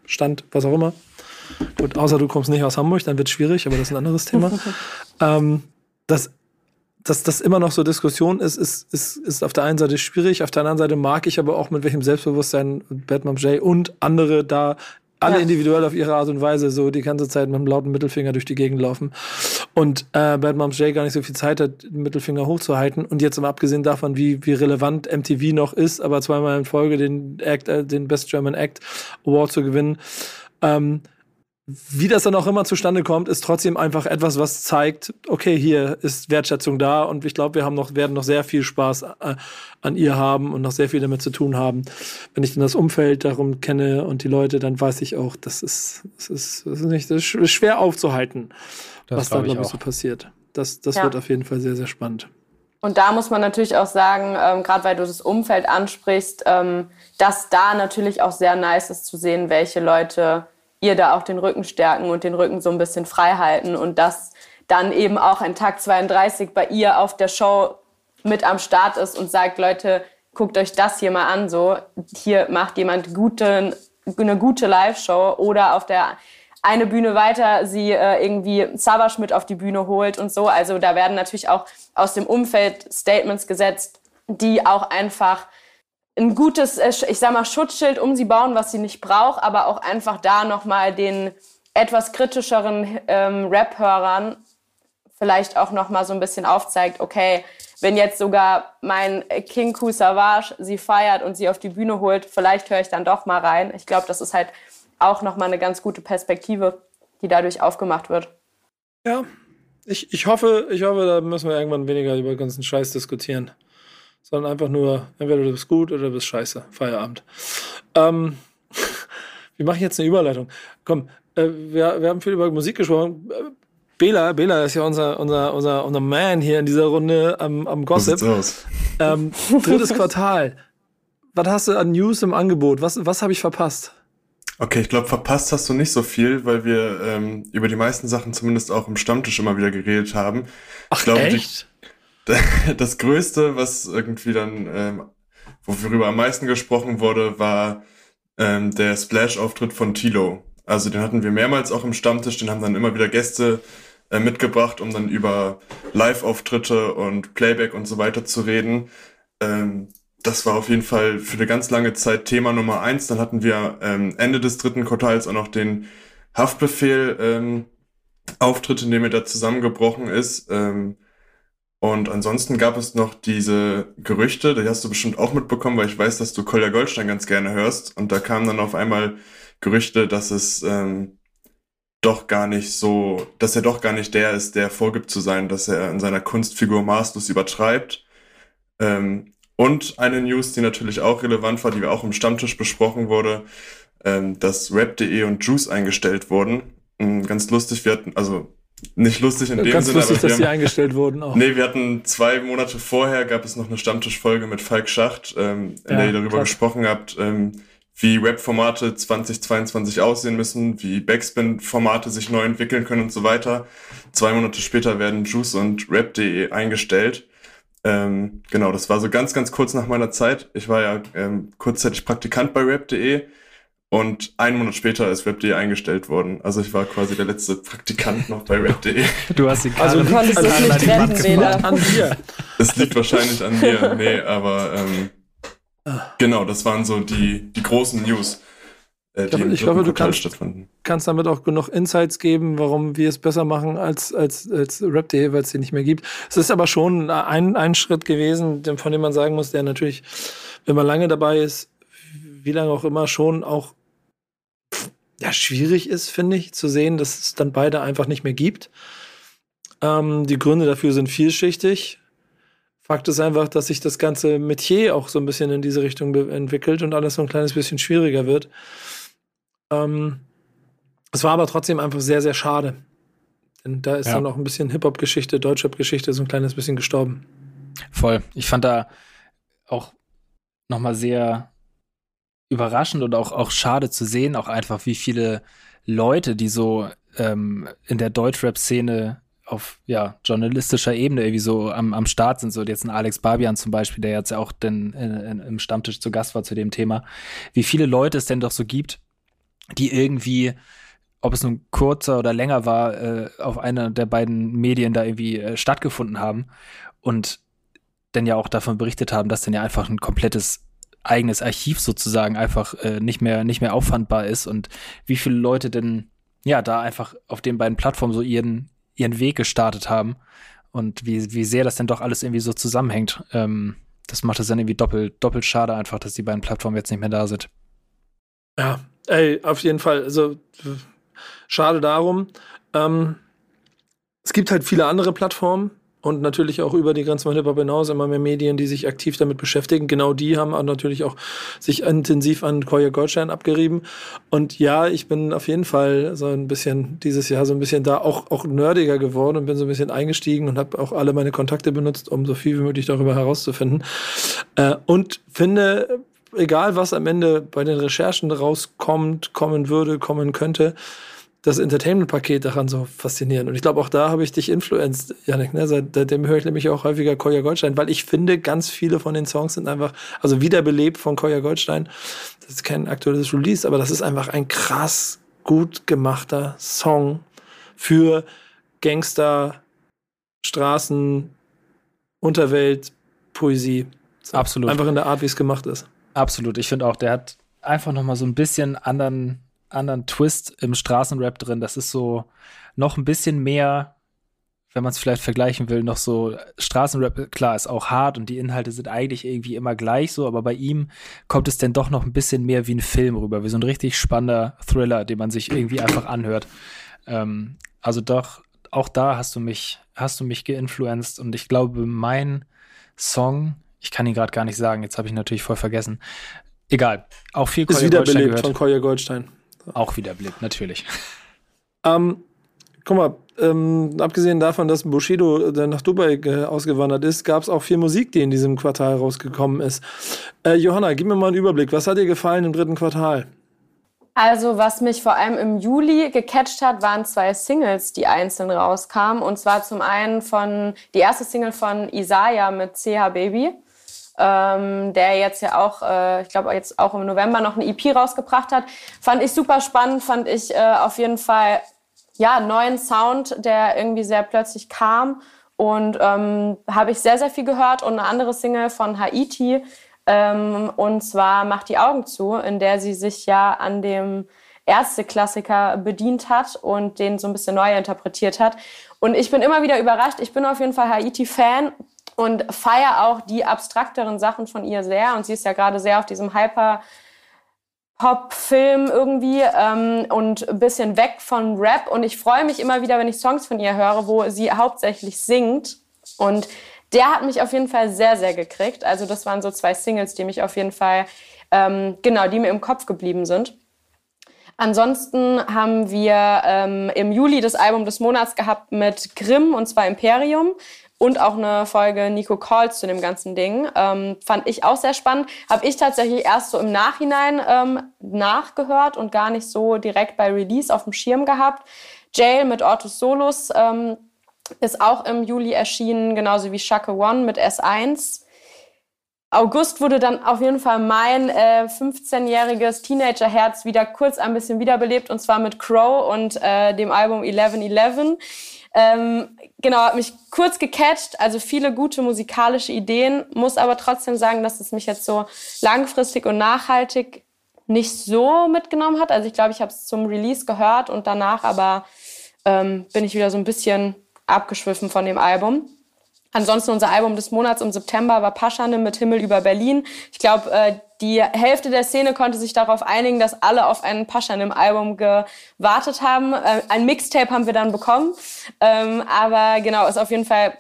Stand, was auch immer. Gut, außer du kommst nicht aus Hamburg, dann wird es schwierig, aber das ist ein anderes Thema. ähm, das dass das immer noch so Diskussion ist, ist, ist, ist auf der einen Seite schwierig, auf der anderen Seite mag ich aber auch, mit welchem Selbstbewusstsein Batman J und andere da alle Ja. individuell auf ihre Art und Weise so die ganze Zeit mit einem lauten Mittelfinger durch die Gegend laufen. Und äh, Bad Moms J gar nicht so viel Zeit hat, den Mittelfinger hochzuhalten. Und jetzt mal abgesehen davon, wie, wie relevant MTV noch ist, aber zweimal in Folge den, Act, äh, den Best German Act Award zu gewinnen. Ähm, wie das dann auch immer zustande kommt, ist trotzdem einfach etwas, was zeigt, okay, hier ist Wertschätzung da und ich glaube, wir haben noch, werden noch sehr viel Spaß äh, an ihr haben und noch sehr viel damit zu tun haben. Wenn ich dann das Umfeld darum kenne und die Leute, dann weiß ich auch, das ist, das ist, das ist nicht, das ist schwer aufzuhalten, Das was da, glaub glaube ich, auch. so passiert. Das, das Ja. wird auf jeden Fall sehr, sehr spannend. Und da muss man natürlich auch sagen, ähm, gerade weil du das Umfeld ansprichst, ähm, dass da natürlich auch sehr nice ist zu sehen, welche Leute ihr da auch den Rücken stärken und den Rücken so ein bisschen frei halten und dass dann eben auch ein Tag 32 bei ihr auf der Show mit am Start ist und sagt, Leute, guckt euch das hier mal an, so hier macht jemand gute, eine gute Live-Show oder auf der eine Bühne weiter sie äh, irgendwie Savage mit auf die Bühne holt und so. Also da werden natürlich auch aus dem Umfeld Statements gesetzt, die auch einfach ein gutes, äh, ich sag mal, Schutzschild um sie bauen, was sie nicht braucht, aber auch einfach da nochmal den etwas kritischeren ähm, Rap-Hörern vielleicht auch nochmal so ein bisschen aufzeigt, okay, wenn jetzt sogar mein King Ku Savage sie feiert und sie auf die Bühne holt, vielleicht höre ich dann doch mal rein. Ich glaube, das ist halt auch nochmal eine ganz gute Perspektive, die dadurch aufgemacht wird. Ja, ich, ich hoffe, ich hoffe, da müssen wir irgendwann weniger über den ganzen Scheiß diskutieren. Sondern einfach nur, entweder du bist gut oder du bist scheiße. Feierabend. Ähm, wie mache ich jetzt eine Überleitung? Komm, äh, wir, wir haben viel über Musik gesprochen. Bela, Bela ist ja unser, unser, unser, unser Man hier in dieser Runde am, am Gossip. Ähm, drittes Quartal. Was hast du an News im Angebot? Was, was habe ich verpasst? Okay, ich glaube, verpasst hast du nicht so viel, weil wir ähm, über die meisten Sachen zumindest auch im Stammtisch immer wieder geredet haben. Ach, Ich glaube, die- echt? Das Größte, was irgendwie dann, ähm, worüber am meisten gesprochen wurde, war ähm, der Splash-Auftritt von Tilo. Also den hatten wir mehrmals auch im Stammtisch, den haben dann immer wieder Gäste äh, mitgebracht, um dann über Live-Auftritte und Playback und so weiter zu reden. Ähm, das war auf jeden Fall für eine ganz lange Zeit Thema Nummer eins. Dann hatten wir ähm, Ende des dritten Quartals auch noch den Haftbefehl ähm, Auftritt, in dem er da zusammengebrochen ist. Ähm, und ansonsten gab es noch diese Gerüchte, die hast du bestimmt auch mitbekommen, weil ich weiß, dass du Kolja Goldstein ganz gerne hörst. Und da kamen dann auf einmal Gerüchte, dass es ähm, doch gar nicht so, dass er doch gar nicht der ist, der vorgibt zu sein, dass er in seiner Kunstfigur maßlos übertreibt. Ähm, und eine News, die natürlich auch relevant war, die wir auch im Stammtisch besprochen wurde, ähm, dass Rap.de und Juice eingestellt wurden. Ähm, ganz lustig, wir hatten, also nicht lustig in dem Ganz Sinne, lustig, aber dass die haben, eingestellt wurden auch. Nee, wir hatten zwei Monate vorher, gab es noch eine Stammtischfolge mit Falk Schacht, ähm, in Ja, der ihr darüber krass. gesprochen habt, ähm, wie Rap-Formate 2022 aussehen müssen, wie Backspin-Formate sich neu entwickeln können und so weiter. Zwei Monate später werden Juice und Rap.de eingestellt. Ähm, genau, das war so ganz, ganz kurz nach meiner Zeit. Ich war ja ähm, kurzzeitig Praktikant bei Rap.de und einen Monat später ist Rap.de eingestellt worden. Also ich war quasi der letzte Praktikant noch bei Rap.de. Du hast die Also Karre du konntest es an nicht die retten. Bela. an dir. Es liegt wahrscheinlich an mir. Nee, aber ähm, genau, das waren so die, die großen News. äh, Ich glaube, im ich glaube, dritten du kannst- kannst damit auch genug Insights geben, warum wir es besser machen als, als, als Rap.de, weil es die nicht mehr gibt. Es ist aber schon ein, ein Schritt gewesen, von dem man sagen muss, der natürlich, wenn man lange dabei ist, wie lange auch immer, schon auch ja, schwierig ist, finde ich, zu sehen, dass es dann beide einfach nicht mehr gibt. Ähm, die Gründe dafür sind vielschichtig. Fakt ist einfach, dass sich das ganze Metier auch so ein bisschen in diese Richtung entwickelt und alles so ein kleines bisschen schwieriger wird. Ähm, es war aber trotzdem einfach sehr, sehr schade. Denn da ist Ja. dann auch ein bisschen Hip-Hop-Geschichte, Deutschrap-Geschichte so ein kleines bisschen gestorben. Voll. Ich fand da auch nochmal sehr überraschend und auch, auch schade zu sehen, auch einfach, wie viele Leute, die so ähm, in der Deutschrap-Szene auf ja, journalistischer Ebene irgendwie so am, am Start sind, so jetzt ein Alex Barbian zum Beispiel, der jetzt ja auch den, äh, im Stammtisch zu Gast war zu dem Thema, wie viele Leute es denn doch so gibt, die irgendwie, ob es nun kurzer oder länger war, äh, auf einer der beiden Medien da irgendwie äh, stattgefunden haben und dann ja auch davon berichtet haben, dass dann ja einfach ein komplettes eigenes Archiv sozusagen einfach äh, nicht mehr nicht mehr auffandbar ist und wie viele Leute denn ja da einfach auf den beiden Plattformen so ihren ihren Weg gestartet haben und wie wie sehr das denn doch alles irgendwie so zusammenhängt. Ähm, das macht es dann irgendwie doppelt doppelt schade einfach, dass die beiden Plattformen jetzt nicht mehr da sind. Ja, ey, auf jeden Fall. Also, schade darum. Ähm, es gibt halt viele andere Plattformen und natürlich auch über die Grenzen von Hip-Hop hinaus immer mehr Medien, die sich aktiv damit beschäftigen. Genau die haben natürlich auch sich intensiv an Koya Goldstein abgerieben. Und ja, ich bin auf jeden Fall so ein bisschen dieses Jahr so ein bisschen da auch, auch nerdiger geworden und bin so ein bisschen eingestiegen und habe auch alle meine Kontakte benutzt, um so viel wie möglich darüber herauszufinden. Äh, und finde, egal was am Ende bei den Recherchen rauskommt, kommen würde, kommen könnte, das Entertainment-Paket daran so faszinierend. Und ich glaube, auch da habe ich dich influenced, Janik. Ne? Seit- Seitdem höre ich nämlich auch häufiger Koya Goldstein, weil ich finde, ganz viele von den Songs sind einfach, also wiederbelebt von Koya Goldstein. Das ist kein aktuelles Release, aber das ist einfach ein krass gut gemachter Song für Gangster, Straßen, Unterwelt, Poesie. So, Absolut. Einfach in der Art, wie es gemacht ist. Absolut. Ich finde auch, der hat einfach noch mal so ein bisschen anderen, anderen Twist im Straßenrap drin. Das ist so noch ein bisschen mehr, wenn man es vielleicht vergleichen will, noch so Straßenrap, klar, ist auch hart und die Inhalte sind eigentlich irgendwie immer gleich so, aber bei ihm kommt es dann doch noch ein bisschen mehr wie ein Film rüber, wie so ein richtig spannender Thriller, den man sich irgendwie einfach anhört. Ähm, also doch, auch da hast du mich, hast du mich geinfluenced und ich glaube, mein Song, ich kann ihn gerade gar nicht sagen, jetzt habe ich natürlich voll vergessen. Egal, auch viel Ist Goldstein wiederbelebt gehört. von Koya Goldstein. Auch wiederbelebt, natürlich. Ähm, guck mal, ähm, abgesehen davon, dass Bushido äh, nach Dubai äh, ausgewandert ist, gab es auch viel Musik, die in diesem Quartal rausgekommen ist. Äh, Johanna, gib mir mal einen Überblick. Was hat dir gefallen im dritten Quartal? Also, was mich vor allem im Juli gecatcht hat, waren zwei Singles, die einzeln rauskamen. Und zwar zum einen von die erste Single von Isaiah mit CH Baby, ähm, der jetzt ja auch, äh, ich glaube, jetzt auch im November noch eine EP rausgebracht hat. Fand ich super spannend, fand ich äh, auf jeden Fall ja neuen Sound, der irgendwie sehr plötzlich kam. Und ähm, habe ich sehr, sehr viel gehört. Und eine andere Single von Haiti, ähm, und zwar Macht die Augen zu, in der sie sich ja an dem Ärzte-Klassiker bedient hat und den so ein bisschen neu interpretiert hat. Und ich bin immer wieder überrascht. Ich bin auf jeden Fall Haiti-Fan und feiere auch die abstrakteren Sachen von ihr sehr. Und sie ist ja gerade sehr auf diesem Hyper- Pop-Film irgendwie ähm, und ein bisschen weg von Rap. Und ich freue mich immer wieder, wenn ich Songs von ihr höre, wo sie hauptsächlich singt. Und der hat mich auf jeden Fall sehr, sehr gekriegt. Also das waren so zwei Singles, die mich auf jeden Fall, ähm, genau, die mir im Kopf geblieben sind. Ansonsten haben wir ähm, im Juli das Album des Monats gehabt mit Grimm und zwar Imperium und auch eine Folge Nico Calls zu dem ganzen Ding. Ähm, fand ich auch sehr spannend. Habe ich tatsächlich erst so im Nachhinein ähm, nachgehört und gar nicht so direkt bei Release auf dem Schirm gehabt. Jail mit Ortus Solos ähm, ist auch im Juli erschienen, genauso wie Shaka One mit S1. August wurde dann auf jeden Fall mein äh, 15-jähriges Teenagerherz wieder kurz ein bisschen wiederbelebt und zwar mit Crow und äh, dem Album 1111. Ähm, genau, hat mich kurz gecatcht, also viele gute musikalische Ideen, muss aber trotzdem sagen, dass es mich jetzt so langfristig und nachhaltig nicht so mitgenommen hat. Also ich glaube, ich habe es zum Release gehört und danach aber ähm, bin ich wieder so ein bisschen abgeschwiffen von dem Album. Ansonsten unser Album des Monats im September war Paschanim mit Himmel über Berlin. Ich glaube, äh, die Hälfte der Szene konnte sich darauf einigen, dass alle auf ein Paschanim-Album gewartet haben. Äh, ein Mixtape haben wir dann bekommen. Ähm, aber genau, ist auf jeden Fall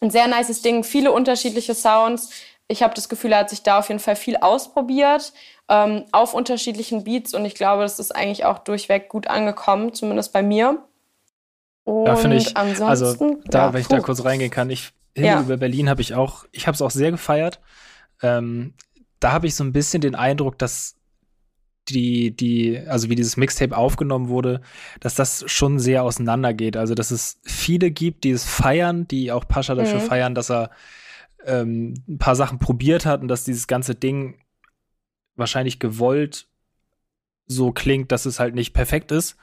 ein sehr nices Ding. Viele unterschiedliche Sounds. Ich habe das Gefühl, er hat sich da auf jeden Fall viel ausprobiert ähm, auf unterschiedlichen Beats und ich glaube, das ist eigentlich auch durchweg gut angekommen, zumindest bei mir. Und da finde ich, also da, ja, wenn ich puh. da kurz reingehen kann, ich Himmel ja. über Berlin habe ich auch, ich habe es auch sehr gefeiert. Ähm, da habe ich so ein bisschen den Eindruck, dass die, die, also wie dieses Mixtape aufgenommen wurde, dass das schon sehr auseinandergeht. Also, dass es viele gibt, die es feiern, die auch Pascha dafür mhm. feiern, dass er ähm, ein paar Sachen probiert hat und dass dieses ganze Ding wahrscheinlich gewollt so klingt, dass es halt nicht perfekt ist.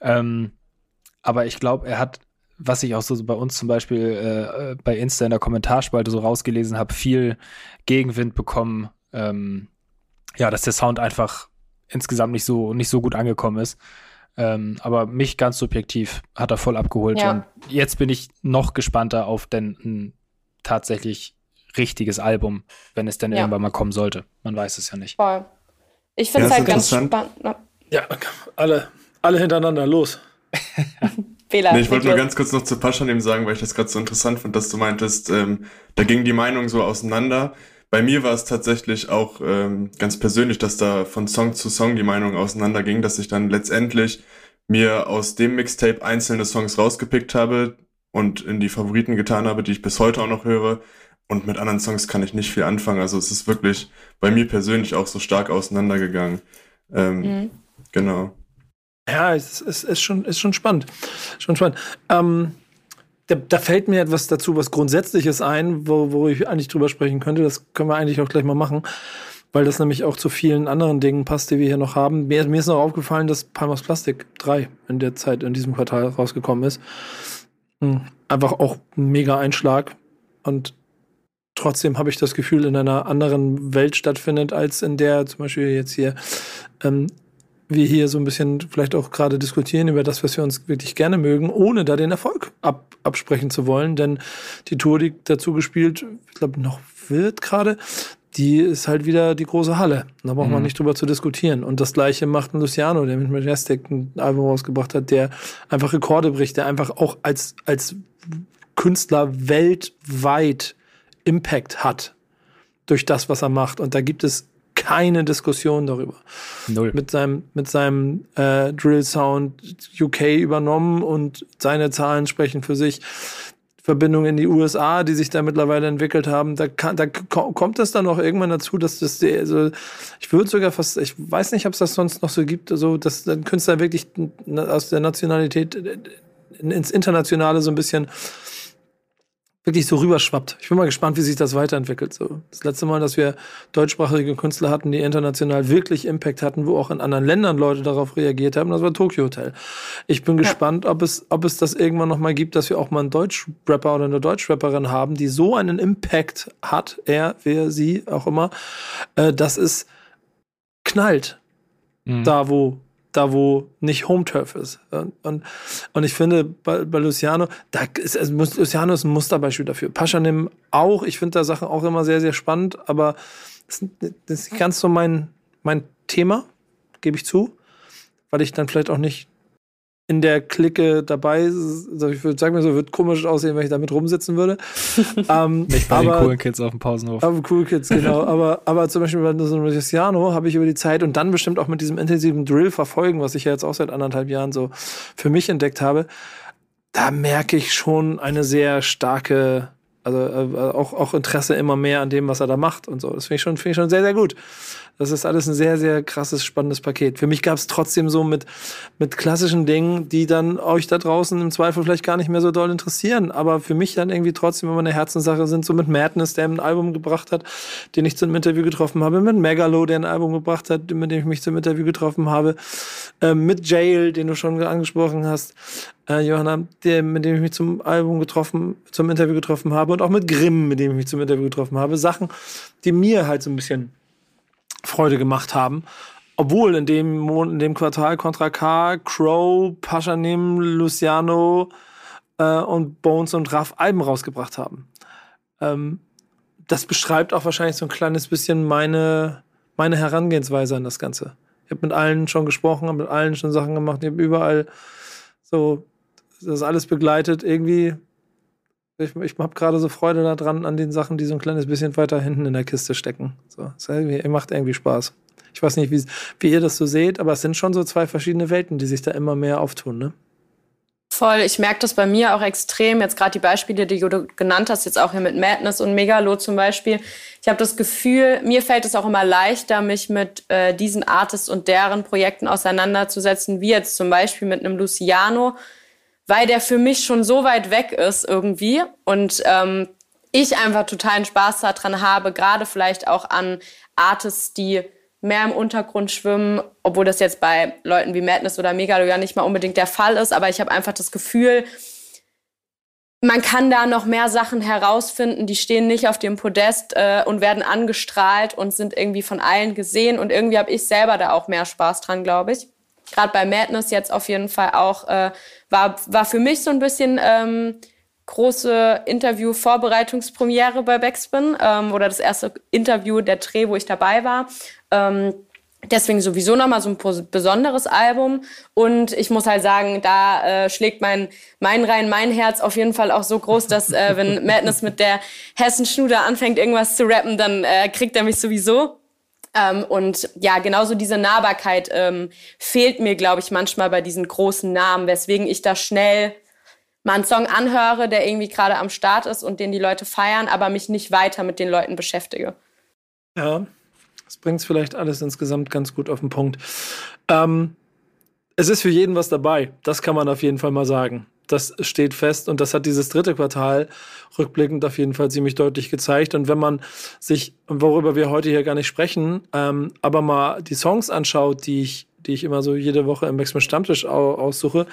Ähm, aber ich glaube, er hat was ich auch so bei uns zum Beispiel äh, äh, bei Insta in der Kommentarspalte so rausgelesen habe, viel Gegenwind bekommen. Ähm, ja, dass der Sound einfach insgesamt nicht so nicht so gut angekommen ist. Ähm, aber mich ganz subjektiv hat er voll abgeholt. Ja. Und jetzt bin ich noch gespannter auf denn ein tatsächlich richtiges Album, wenn es denn ja. irgendwann mal kommen sollte. Man weiß es ja nicht. Voll. Ich finde es ja, halt ganz spannend. Ja, alle, alle hintereinander, los. Fehler. Nee, ich wollte nur ganz kurz noch zu Paschanim sagen, weil ich das gerade so interessant fand, dass du meintest, ähm, da ging die Meinung so auseinander. Bei mir war es tatsächlich auch ähm, ganz persönlich, dass da von Song zu Song die Meinung auseinander ging, dass ich dann letztendlich mir aus dem Mixtape einzelne Songs rausgepickt habe und in die Favoriten getan habe, die ich bis heute auch noch höre. Und mit anderen Songs kann ich nicht viel anfangen. Also es ist wirklich bei mir persönlich auch so stark auseinandergegangen. Ähm, mhm. Genau. Ja, es ist, ist, schon, ist schon spannend. Schon spannend. Ähm, da, da, fällt mir etwas dazu, was Grundsätzliches ein, wo, wo ich eigentlich drüber sprechen könnte. Das können wir eigentlich auch gleich mal machen, weil das nämlich auch zu vielen anderen Dingen passt, die wir hier noch haben. Mir, mir ist noch aufgefallen, dass Palmas Plastik 3 in der Zeit, in diesem Quartal rausgekommen ist. Hm, einfach auch ein mega Einschlag. Und trotzdem habe ich das Gefühl, in einer anderen Welt stattfindet, als in der zum Beispiel jetzt hier ähm, wir hier so ein bisschen vielleicht auch gerade diskutieren über das, was wir uns wirklich gerne mögen, ohne da den Erfolg ab, absprechen zu wollen. Denn die Tour, die dazu gespielt, ich glaube, noch wird gerade, die ist halt wieder die große Halle. Da braucht mhm. man nicht drüber zu diskutieren. Und das gleiche macht ein Luciano, der mit Majestic ein Album rausgebracht hat, der einfach Rekorde bricht, der einfach auch als, als Künstler weltweit Impact hat durch das, was er macht. Und da gibt es keine Diskussion darüber. Null. Mit seinem, mit seinem äh, Drill Sound UK übernommen und seine Zahlen sprechen für sich. Verbindungen in die USA, die sich da mittlerweile entwickelt haben, da, kann, da kommt es dann auch irgendwann dazu, dass das, also ich würde sogar fast, ich weiß nicht, ob es das sonst noch so gibt, so dass dann Künstler wirklich aus der Nationalität ins Internationale so ein bisschen wirklich so rüberschwappt. Ich bin mal gespannt, wie sich das weiterentwickelt. So das letzte Mal, dass wir deutschsprachige Künstler hatten, die international wirklich Impact hatten, wo auch in anderen Ländern Leute darauf reagiert haben, das war Tokyo Hotel. Ich bin ja. gespannt, ob es, ob es das irgendwann noch mal gibt, dass wir auch mal einen Deutschrapper oder eine Deutschrapperin haben, die so einen Impact hat, er, wer, sie, auch immer, äh, dass es knallt. Mhm. Da, wo da wo nicht Home Turf ist. Und, und, und ich finde, bei, bei Luciano, da ist, also Luciano ist ein Musterbeispiel dafür. Paschanim auch, ich finde da Sachen auch immer sehr, sehr spannend, aber das, ist nicht ganz so mein, mein Thema, gebe ich zu, weil ich dann vielleicht auch nicht in der Clique dabei. Also ich würde sagen, mir so, wird komisch aussehen, wenn ich damit rumsitzen würde. ähm, Nicht bei aber, den coolen Kids auf dem Pausenhof. Aber cool Kids, genau. aber, aber zum Beispiel bei so einem Luciano habe ich über die Zeit und dann bestimmt auch mit diesem intensiven Drill verfolgen, was ich ja jetzt auch seit anderthalb Jahren so für mich entdeckt habe, da merke ich schon eine sehr starke also äh, auch, auch Interesse immer mehr an dem, was er da macht und so. Das finde ich, schon, find ich schon sehr, sehr gut. Das ist alles ein sehr, sehr krasses, spannendes Paket. Für mich gab es trotzdem so mit, mit klassischen Dingen, die dann euch da draußen im Zweifel vielleicht gar nicht mehr so doll interessieren, aber für mich dann irgendwie trotzdem immer eine Herzenssache sind, so mit Madness, der ein Album gebracht hat, den ich zum Interview getroffen habe, mit Megalo, der ein Album gebracht hat, mit dem ich mich zum Interview getroffen habe, äh, mit Jail, den du schon angesprochen hast, äh, Johanna, der, mit dem ich mich zum Album getroffen, zum Interview getroffen habe und auch mit Grimm, mit dem ich mich zum Interview getroffen habe. Sachen, die mir halt so ein bisschen Freude gemacht haben. obwohl in dem, Mon in dem Quartal Contra K, Crow, Paschanim, Luciano äh, und Bones und Raff Alben rausgebracht haben. Ähm, das beschreibt auch wahrscheinlich so ein kleines bisschen meine, meine Herangehensweise an das Ganze. Ich habe mit allen schon gesprochen, habe mit allen schon Sachen gemacht, ich habe überall so das alles begleitet. Irgendwie, ich, ich habe gerade so Freude daran, an den Sachen, die so ein kleines bisschen weiter hinten in der Kiste stecken. So, macht irgendwie Spaß. Ich weiß nicht, wie, wie ihr das so seht, aber es sind schon so zwei verschiedene Welten, die sich da immer mehr auftun, ne? Voll, ich merke das bei mir auch extrem. Jetzt gerade die Beispiele, die du genannt hast, jetzt auch hier mit Madness und Megalo zum Beispiel. Ich habe das Gefühl, mir fällt es auch immer leichter, mich mit äh, diesen Artists und deren Projekten auseinanderzusetzen, wie jetzt zum Beispiel mit einem Luciano, weil der für mich schon so weit weg ist irgendwie und ähm, ich einfach totalen Spaß daran habe, gerade vielleicht auch an Artists, die mehr im Untergrund schwimmen, obwohl das jetzt bei Leuten wie Madness oder Megalo ja nicht mal unbedingt der Fall ist. Aber ich habe einfach das Gefühl, man kann da noch mehr Sachen herausfinden, die stehen nicht auf dem Podest äh, und werden angestrahlt und sind irgendwie von allen gesehen. Und irgendwie habe ich selber da auch mehr Spaß dran, glaube ich. Gerade bei Madness jetzt auf jeden Fall auch, äh, war, war für mich so ein bisschen ähm, große Interview-Vorbereitungspremiere bei Backspin ähm, oder das erste Interview der Dreh, wo ich dabei war. Ähm, deswegen sowieso nochmal so ein besonderes Album. Und ich muss halt sagen, da äh, schlägt mein, mein Rein, mein Herz auf jeden Fall auch so groß, dass äh, wenn Madness mit der Hessen Schnuder anfängt, irgendwas zu rappen, dann äh, kriegt er mich sowieso. Ähm, und ja, genauso diese Nahbarkeit ähm, fehlt mir, glaube ich, manchmal bei diesen großen Namen, weswegen ich da schnell mal einen Song anhöre, der irgendwie gerade am Start ist und den die Leute feiern, aber mich nicht weiter mit den Leuten beschäftige. Ja, das bringt es vielleicht alles insgesamt ganz gut auf den Punkt. Ähm, es ist für jeden was dabei. Das kann man auf jeden Fall mal sagen. Das steht fest und das hat dieses dritte Quartal rückblickend auf jeden Fall ziemlich deutlich gezeigt. Und wenn man sich, worüber wir heute hier gar nicht sprechen, ähm, aber mal die Songs anschaut, die ich die ich immer so jede Woche im Maximum Stammtisch aussuche,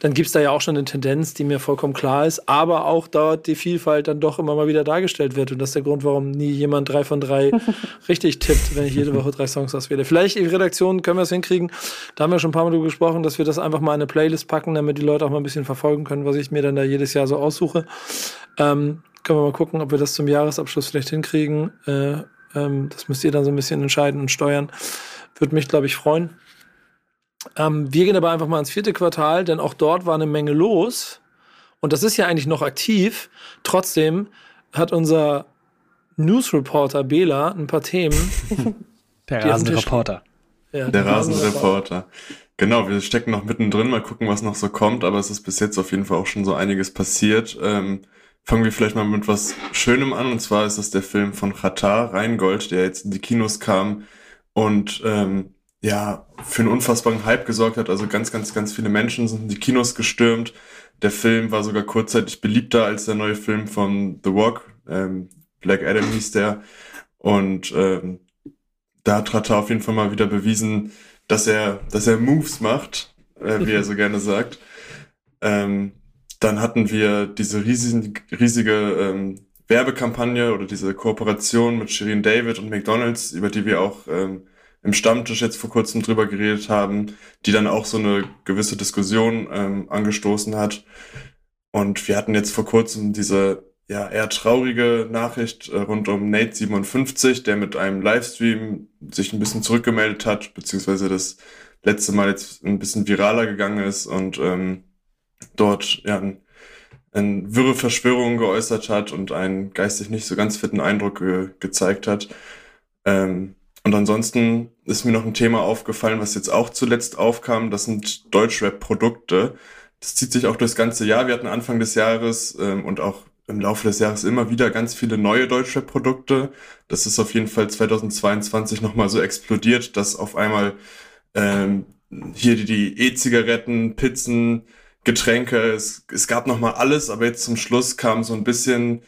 dann gibt es da ja auch schon eine Tendenz, die mir vollkommen klar ist, aber auch dort die Vielfalt dann doch immer mal wieder dargestellt wird. Und das ist der Grund, warum nie jemand drei von drei richtig tippt, wenn ich jede Woche drei Songs auswähle. Vielleicht in Redaktion können wir es hinkriegen. Da haben wir schon ein paar Mal drüber gesprochen, dass wir das einfach mal in eine Playlist packen, damit die Leute auch mal ein bisschen verfolgen können, was ich mir dann da jedes Jahr so aussuche. Ähm, können wir mal gucken, ob wir das zum Jahresabschluss vielleicht hinkriegen. Äh, ähm, das müsst ihr dann so ein bisschen entscheiden und steuern. Würde mich, glaube ich, freuen. Ähm, wir gehen aber einfach mal ins vierte Quartal, denn auch dort war eine Menge los. Und das ist ja eigentlich noch aktiv. Trotzdem hat unser News-Reporter Bela ein paar Themen. Der Rasenreporter. Ja, der Rasenreporter. Genau, wir stecken noch mittendrin, mal gucken, was noch so kommt, aber es ist bis jetzt auf jeden Fall auch schon so einiges passiert. Ähm, fangen wir vielleicht mal mit was Schönem an, und zwar ist das der Film von Qatar, Rheingold, der jetzt in die Kinos kam und ähm, ja, für einen unfassbaren Hype gesorgt hat. Also ganz, ganz, ganz viele Menschen sind in die Kinos gestürmt. Der Film war sogar kurzzeitig beliebter als der neue Film von The Walk. Ähm, Black Adam hieß der. Und ähm, da hat Rata auf jeden Fall mal wieder bewiesen, dass er, dass er Moves macht, äh, wie er so gerne sagt. Ähm, dann hatten wir diese riesige, riesige ähm, Werbekampagne oder diese Kooperation mit Shirin David und McDonald's, über die wir auch ähm, im Stammtisch jetzt vor kurzem drüber geredet haben, die dann auch so eine gewisse Diskussion ähm, angestoßen hat. Und wir hatten jetzt vor kurzem diese ja eher traurige Nachricht äh, rund um Nate 57, der mit einem Livestream sich ein bisschen zurückgemeldet hat, beziehungsweise das letzte Mal jetzt ein bisschen viraler gegangen ist und ähm, dort ja ein, ein wirre Verschwörungen geäußert hat und einen geistig nicht so ganz fitten Eindruck ge gezeigt hat. Ähm, und ansonsten ist mir noch ein Thema aufgefallen, was jetzt auch zuletzt aufkam. Das sind Deutschrap-Produkte. Das zieht sich auch durchs ganze Jahr. Wir hatten Anfang des Jahres ähm, und auch im Laufe des Jahres immer wieder ganz viele neue Deutschrap-Produkte. Das ist auf jeden Fall 2022 nochmal so explodiert, dass auf einmal ähm, hier die E-Zigaretten, Pizzen, Getränke, es, es gab nochmal alles, aber jetzt zum Schluss kam so ein bisschen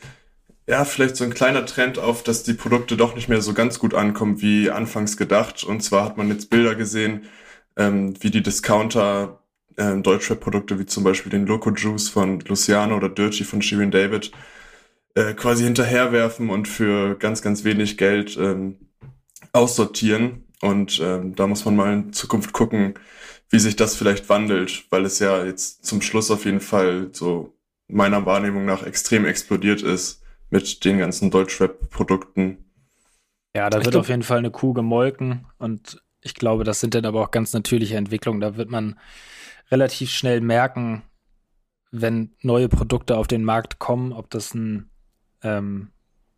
ja, vielleicht so ein kleiner Trend auf, dass die Produkte doch nicht mehr so ganz gut ankommen wie anfangs gedacht. Und zwar hat man jetzt Bilder gesehen, ähm, wie die Discounter äh, Deutschrap-Produkte wie zum Beispiel den Loco Juice von Luciano oder Dirty von Shirin David äh, quasi hinterherwerfen und für ganz, ganz wenig Geld ähm, aussortieren. Und ähm, da muss man mal in Zukunft gucken, wie sich das vielleicht wandelt, weil es ja jetzt zum Schluss auf jeden Fall so meiner Wahrnehmung nach extrem explodiert ist mit den ganzen Deutschrap-Produkten. Ja, da Ich wird glaub- auf jeden Fall eine Kuh gemolken und ich glaube, das sind dann aber auch ganz natürliche Entwicklungen. Da wird man relativ schnell merken, wenn neue Produkte auf den Markt kommen, ob das ein ähm,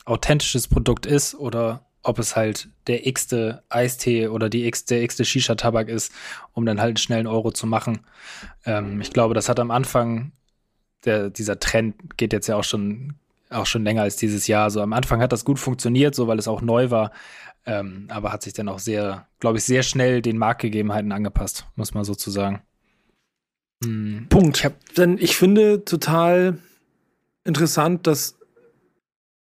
authentisches Produkt ist oder ob es halt der x-te Eistee oder die x der x-te Shisha-Tabak ist, um dann halt schnell einen Euro zu machen. Ähm, ich glaube, das hat am Anfang, der, dieser Trend geht jetzt ja auch schon, auch schon länger als dieses Jahr. So am Anfang hat das gut funktioniert, so weil es auch neu war, ähm, aber hat sich dann auch sehr, glaube ich, sehr schnell den Marktgegebenheiten angepasst, muss man sozusagen. Hm. Punkt. Denn ich finde total interessant, dass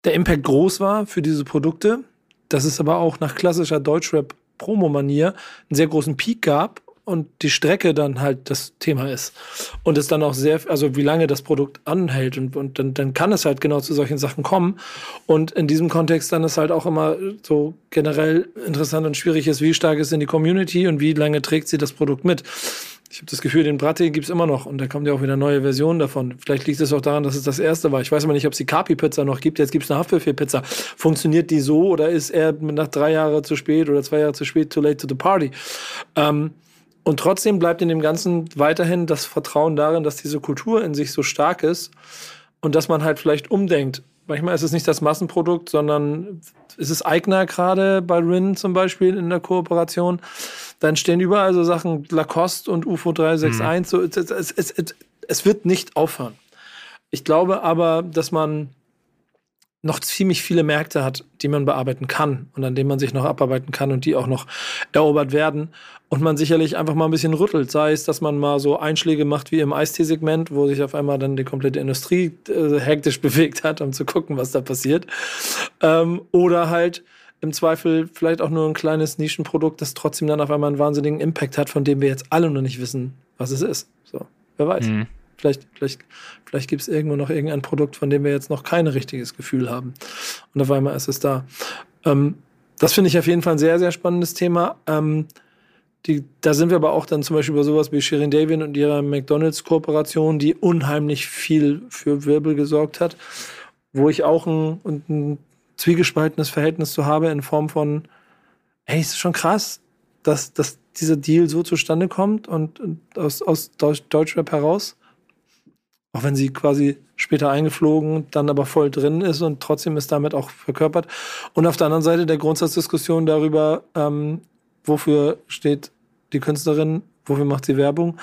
der Impact groß war für diese Produkte, dass es aber auch nach klassischer Deutschrap-Promo-Manier einen sehr großen Peak gab und die Strecke dann halt das Thema ist. Und es dann auch sehr, also wie lange das Produkt anhält und, und dann, dann kann es halt genau zu solchen Sachen kommen. Und in diesem Kontext dann ist halt auch immer so generell interessant und schwierig ist, wie stark ist denn die Community und wie lange trägt sie das Produkt mit. Ich habe das Gefühl, den Bratte gibt's immer noch und da kommt ja auch wieder neue Versionen davon. Vielleicht liegt es auch daran, dass es das erste war. Ich weiß aber nicht, ob es die Kapi-Pizza noch gibt. Jetzt gibt's eine Haftbefehl-Pizza. Funktioniert die so oder ist er nach drei Jahren zu spät oder zwei Jahre zu spät, too late to the party? Ähm, und trotzdem bleibt in dem Ganzen weiterhin das Vertrauen darin, dass diese Kultur in sich so stark ist und dass man halt vielleicht umdenkt. Manchmal ist es nicht das Massenprodukt, sondern ist es Eigner gerade bei Rin zum Beispiel in der Kooperation. Dann stehen überall so Sachen Lacoste und UFO 361. So, es, es, es, es, es wird nicht aufhören. Ich glaube aber, dass man noch ziemlich viele Märkte hat, die man bearbeiten kann und an denen man sich noch abarbeiten kann und die auch noch erobert werden und man sicherlich einfach mal ein bisschen rüttelt, sei es, dass man mal so Einschläge macht wie im Eistee-Segment, wo sich auf einmal dann die komplette Industrie äh, hektisch bewegt hat, um zu gucken, was da passiert, ähm, oder halt im Zweifel vielleicht auch nur ein kleines Nischenprodukt, das trotzdem dann auf einmal einen wahnsinnigen Impact hat, von dem wir jetzt alle noch nicht wissen, was es ist. So, wer weiß. Mhm. Vielleicht, vielleicht, vielleicht gibt es irgendwo noch irgendein Produkt, von dem wir jetzt noch kein richtiges Gefühl haben. Und auf einmal ist es da. Ähm, das finde ich auf jeden Fall ein sehr, sehr spannendes Thema. Ähm, die, da sind wir aber auch dann zum Beispiel über sowas wie Shirin David und ihrer McDonalds-Kooperation, die unheimlich viel für Wirbel gesorgt hat, wo ich auch ein, ein zwiegespaltenes Verhältnis zu habe in Form von, hey, ist schon krass, dass, dass dieser Deal so zustande kommt und, und aus, aus Deutsch, Deutschrap heraus. Auch wenn sie quasi später eingeflogen, dann aber voll drin ist und trotzdem ist damit auch verkörpert. Und auf der anderen Seite der Grundsatzdiskussion darüber, ähm, wofür steht die Künstlerin, wofür macht sie Werbung.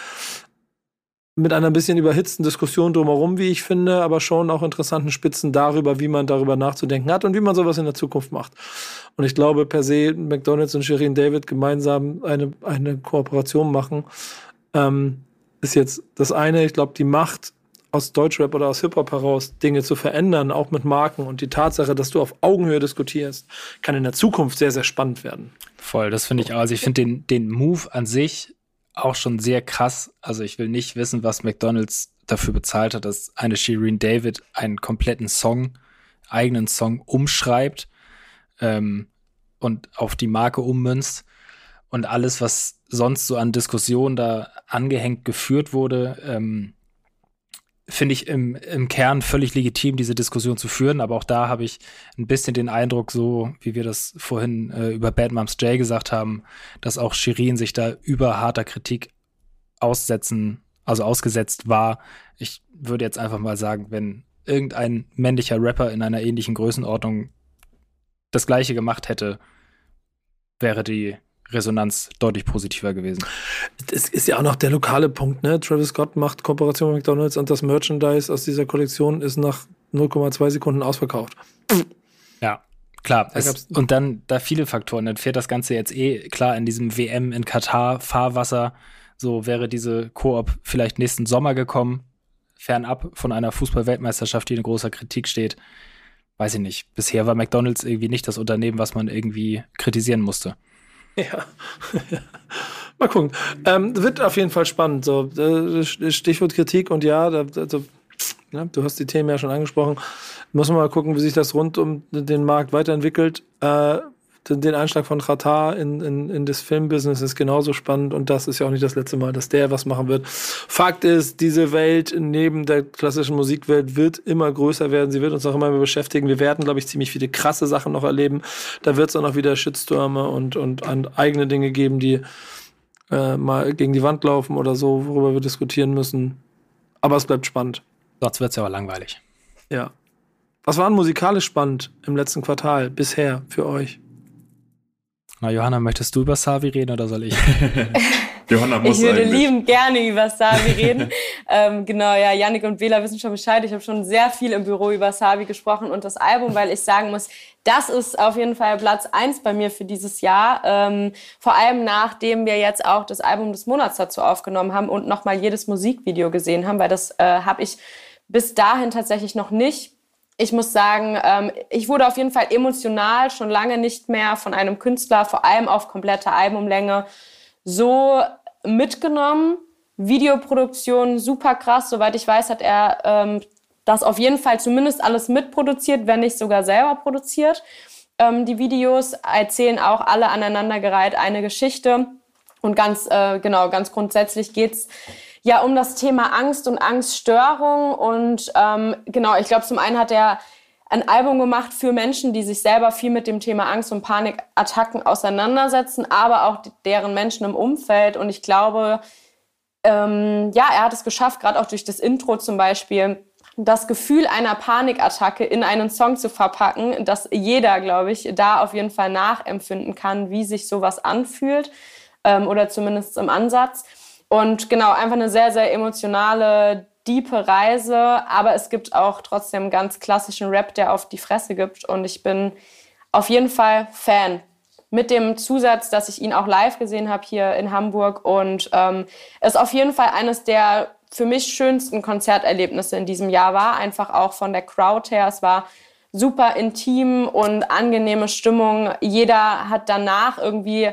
Mit einer ein bisschen überhitzten Diskussion drumherum, wie ich finde, aber schon auch interessanten Spitzen darüber, wie man darüber nachzudenken hat und wie man sowas in der Zukunft macht. Und ich glaube, per se McDonalds und Shirin David gemeinsam eine, eine Kooperation machen, ähm, ist jetzt das eine. Ich glaube, die Macht aus Deutschrap oder aus Hip-Hop heraus Dinge zu verändern, auch mit Marken und die Tatsache, dass du auf Augenhöhe diskutierst, kann in der Zukunft sehr, sehr spannend werden. Voll, das finde ich auch. Also ich finde den, den Move an sich auch schon sehr krass. Also ich will nicht wissen, was McDonalds dafür bezahlt hat, dass eine Shireen David einen kompletten Song, eigenen Song umschreibt ähm, und auf die Marke ummünzt. Und alles, was sonst so an Diskussionen da angehängt geführt wurde, ähm, finde ich im, im Kern völlig legitim, diese Diskussion zu führen. Aber auch da habe ich ein bisschen den Eindruck, so wie wir das vorhin äh, über Bad Moms J gesagt haben, dass auch Shirin sich da über harter Kritik aussetzen, also ausgesetzt war. Ich würde jetzt einfach mal sagen, wenn irgendein männlicher Rapper in einer ähnlichen Größenordnung das gleiche gemacht hätte, wäre die Resonanz deutlich positiver gewesen. Es ist ja auch noch der lokale Punkt, ne? Travis Scott macht Kooperation mit McDonalds und das Merchandise aus dieser Kollektion ist nach 0,2 Sekunden ausverkauft. Ja, klar. Da Es, und dann da viele Faktoren. Dann fährt das Ganze jetzt eh klar in diesem WM in Katar Fahrwasser. So wäre diese Koop vielleicht nächsten Sommer gekommen, fernab von einer Fußball-Weltmeisterschaft, die in großer Kritik steht. Weiß ich nicht. Bisher war McDonalds irgendwie nicht das Unternehmen, was man irgendwie kritisieren musste. Ja. Mal gucken. Ähm, wird auf jeden Fall spannend. So, äh, Stichwort Kritik und ja, da, also, ja, du hast die Themen ja schon angesprochen. Muss man mal gucken, wie sich das rund um den Markt weiterentwickelt. Äh, den Einschlag von Qatar in, in, in das Filmbusiness ist genauso spannend und das ist ja auch nicht das letzte Mal, dass der was machen wird. Fakt ist, diese Welt neben der klassischen Musikwelt wird immer größer werden. Sie wird uns auch immer mehr beschäftigen. Wir werden, glaube ich, ziemlich viele krasse Sachen noch erleben. Da wird es auch noch wieder Shitstürme und, und eigene Dinge geben, die äh, mal gegen die Wand laufen oder so, worüber wir diskutieren müssen. Aber es bleibt spannend. Sonst wird es ja aber langweilig. Ja. Was war denn musikalisch spannend im letzten Quartal bisher für euch? Na, Johanna, möchtest du über Savi reden oder soll ich? Johanna muss Ich würde eigentlich. liebend gerne über Savi reden. ähm, genau, ja, Yannick und Bela wissen schon Bescheid. Ich habe schon sehr viel im Büro über Savi gesprochen und das Album, weil ich sagen muss, das ist auf jeden Fall Platz eins bei mir für dieses Jahr. Ähm, vor allem nachdem wir jetzt auch das Album des Monats dazu aufgenommen haben und nochmal jedes Musikvideo gesehen haben, weil das äh, habe ich bis dahin tatsächlich noch nicht. Ich muss sagen, ähm, ich wurde auf jeden Fall emotional schon lange nicht mehr von einem Künstler, vor allem auf komplette Albumlänge, so mitgenommen. Videoproduktion super krass. Soweit ich weiß, hat er ähm, das auf jeden Fall zumindest alles mitproduziert, wenn nicht sogar selber produziert. Ähm, die Videos erzählen auch alle aneinandergereiht eine Geschichte. Und ganz, äh, genau, ganz grundsätzlich geht's ja um das Thema Angst und Angststörung. Und ähm, genau, ich glaube, zum einen hat er ein Album gemacht für Menschen, die sich selber viel mit dem Thema Angst und Panikattacken auseinandersetzen, aber auch deren Menschen im Umfeld. Und ich glaube, ähm, ja, er hat es geschafft, gerade auch durch das Intro zum Beispiel, das Gefühl einer Panikattacke in einen Song zu verpacken, dass jeder, glaube ich, da auf jeden Fall nachempfinden kann, wie sich sowas anfühlt ähm, oder zumindest im Ansatz. Und genau, einfach eine sehr, sehr emotionale, diepe Reise, aber es gibt auch trotzdem ganz klassischen Rap, der auf die Fresse gibt und ich bin auf jeden Fall Fan. Mit dem Zusatz, dass ich ihn auch live gesehen habe hier in Hamburg und ähm, es auf jeden Fall eines der für mich schönsten Konzerterlebnisse in diesem Jahr war, einfach auch von der Crowd her. Es war super intim und angenehme Stimmung. Jeder hat danach irgendwie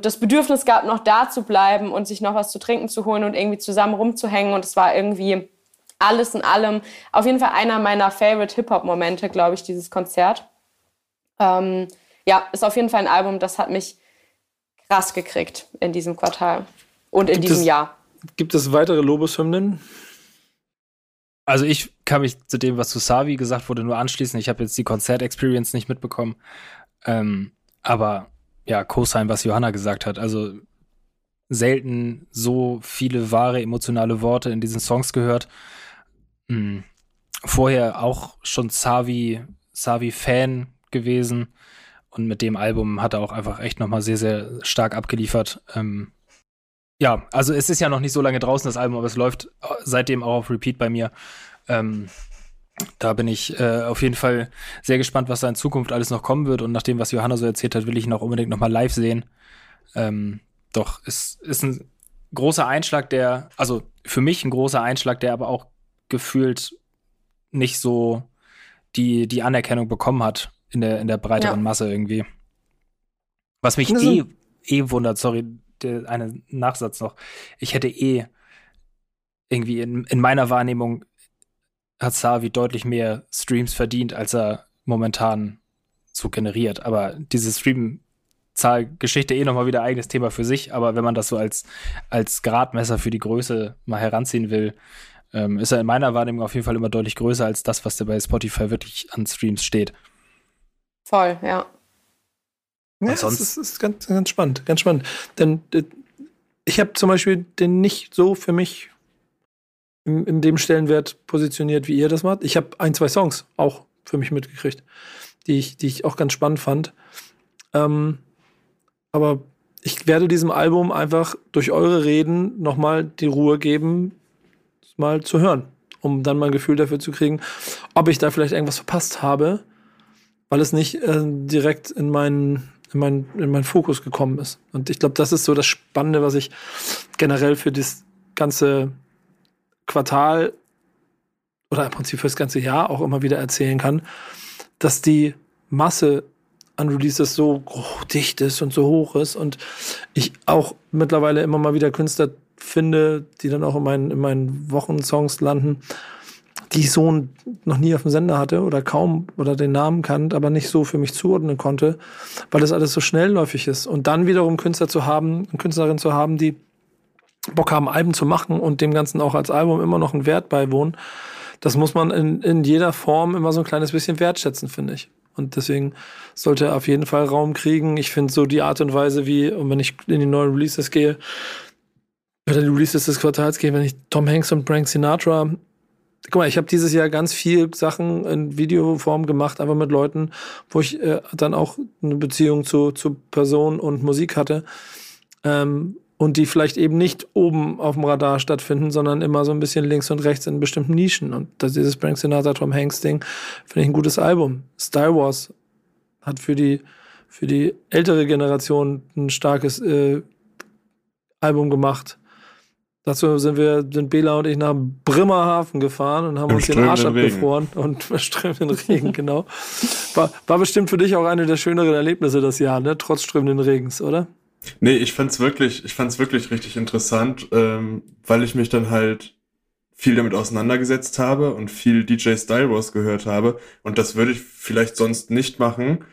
das Bedürfnis gehabt, noch da zu bleiben und sich noch was zu trinken zu holen und irgendwie zusammen rumzuhängen. Und es war irgendwie alles in allem auf jeden Fall einer meiner Favorite Hip-Hop-Momente, glaube ich, dieses Konzert. Ähm, ja, ist auf jeden Fall ein Album, das hat mich krass gekriegt in diesem Quartal und in Gibt diesem es- Jahr. Gibt es weitere Lobeshymnen? Also ich kann mich zu dem, was zu Savi gesagt wurde, nur anschließen. Ich habe jetzt die Konzert-Experience nicht mitbekommen. Ähm, aber ja, Co-Sign, was Johanna gesagt hat. Also selten so viele wahre emotionale Worte in diesen Songs gehört. Hm. Vorher auch schon Savi, Savi-Fan gewesen. Und mit dem Album hat er auch einfach echt nochmal sehr, sehr stark abgeliefert. Ähm, ja, also es ist ja noch nicht so lange draußen, das Album, aber es läuft seitdem auch auf Repeat bei mir. Ähm, da bin ich äh, auf jeden Fall sehr gespannt, was da in Zukunft alles noch kommen wird. Und nach dem, was Johanna so erzählt hat, will ich ihn auch unbedingt nochmal live sehen. Ähm, doch, es ist ein großer Einschlag, der, also für mich ein großer Einschlag, der aber auch gefühlt nicht so die, die Anerkennung bekommen hat in der, in der breiteren Ja. Masse irgendwie. Was mich eh, eh wundert, sorry, der, einen Nachsatz noch. Ich hätte eh irgendwie in, in meiner Wahrnehmung hat Savi deutlich mehr Streams verdient, als er momentan so generiert. Aber diese Stream-Zahl-Geschichte eh nochmal wieder eigenes Thema für sich. Aber wenn man das so als, als Gradmesser für die Größe mal heranziehen will, ähm, ist er in meiner Wahrnehmung auf jeden Fall immer deutlich größer als das, was da bei Spotify wirklich an Streams steht. Voll, ja. Ja, das ist, ist ganz, ganz spannend, ganz spannend. Denn äh, ich habe zum Beispiel den nicht so für mich in, in dem Stellenwert positioniert, wie ihr das macht. Ich habe ein, zwei Songs auch für mich mitgekriegt, die ich, die ich auch ganz spannend fand. Ähm, aber ich werde diesem Album einfach durch eure Reden nochmal die Ruhe geben, mal zu hören, um dann mal ein Gefühl dafür zu kriegen, ob ich da vielleicht irgendwas verpasst habe, weil es nicht äh, direkt in meinen, in, meinen, in meinen Fokus gekommen ist. Und ich glaube, das ist so das Spannende, was ich generell für das ganze Quartal oder im Prinzip für das ganze Jahr auch immer wieder erzählen kann, dass die Masse an Releases so gro- dicht ist und so hoch ist und ich auch mittlerweile immer mal wieder Künstler finde, die dann auch in meinen, in meinen Wochensongs landen, die ich so noch nie auf dem Sender hatte oder kaum oder den Namen kannte, aber nicht so für mich zuordnen konnte, weil das alles so schnellläufig ist. Und dann wiederum Künstler zu haben, Künstlerin zu haben, die Bock haben, Alben zu machen und dem Ganzen auch als Album immer noch einen Wert beiwohnen, das muss man in, in jeder Form immer so ein kleines bisschen wertschätzen, finde ich. Und deswegen sollte er auf jeden Fall Raum kriegen. Ich finde so die Art und Weise, wie, und wenn ich in die neuen Releases gehe, oder die Releases des Quartals gehe, wenn ich Tom Hanks und Frank Sinatra guck mal, ich habe dieses Jahr ganz viel Sachen in Videoform gemacht, einfach mit Leuten, wo ich äh, dann auch eine Beziehung zu, zu Person und Musik hatte. Ähm, und die vielleicht eben nicht oben auf dem Radar stattfinden, sondern immer so ein bisschen links und rechts in bestimmten Nischen. Und das dieses Frank Sinatra, Tom Hanks Ding, finde ich ein gutes Album. Star Wars hat für die, für die ältere Generation ein starkes äh, Album gemacht. Dazu sind wir, sind Bela und ich nach Bremerhaven gefahren und haben Im uns den Arsch abgefroren und strömenden Regen, genau. War, war bestimmt für dich auch eine der schöneren Erlebnisse das Jahr, ne? Trotz strömenden Regens, oder? Nee, ich fand's wirklich, ich fand's wirklich richtig interessant, ähm, weil ich mich dann halt viel damit auseinandergesetzt habe und viel DJ Style Wars gehört habe. Und das würde ich vielleicht sonst nicht machen.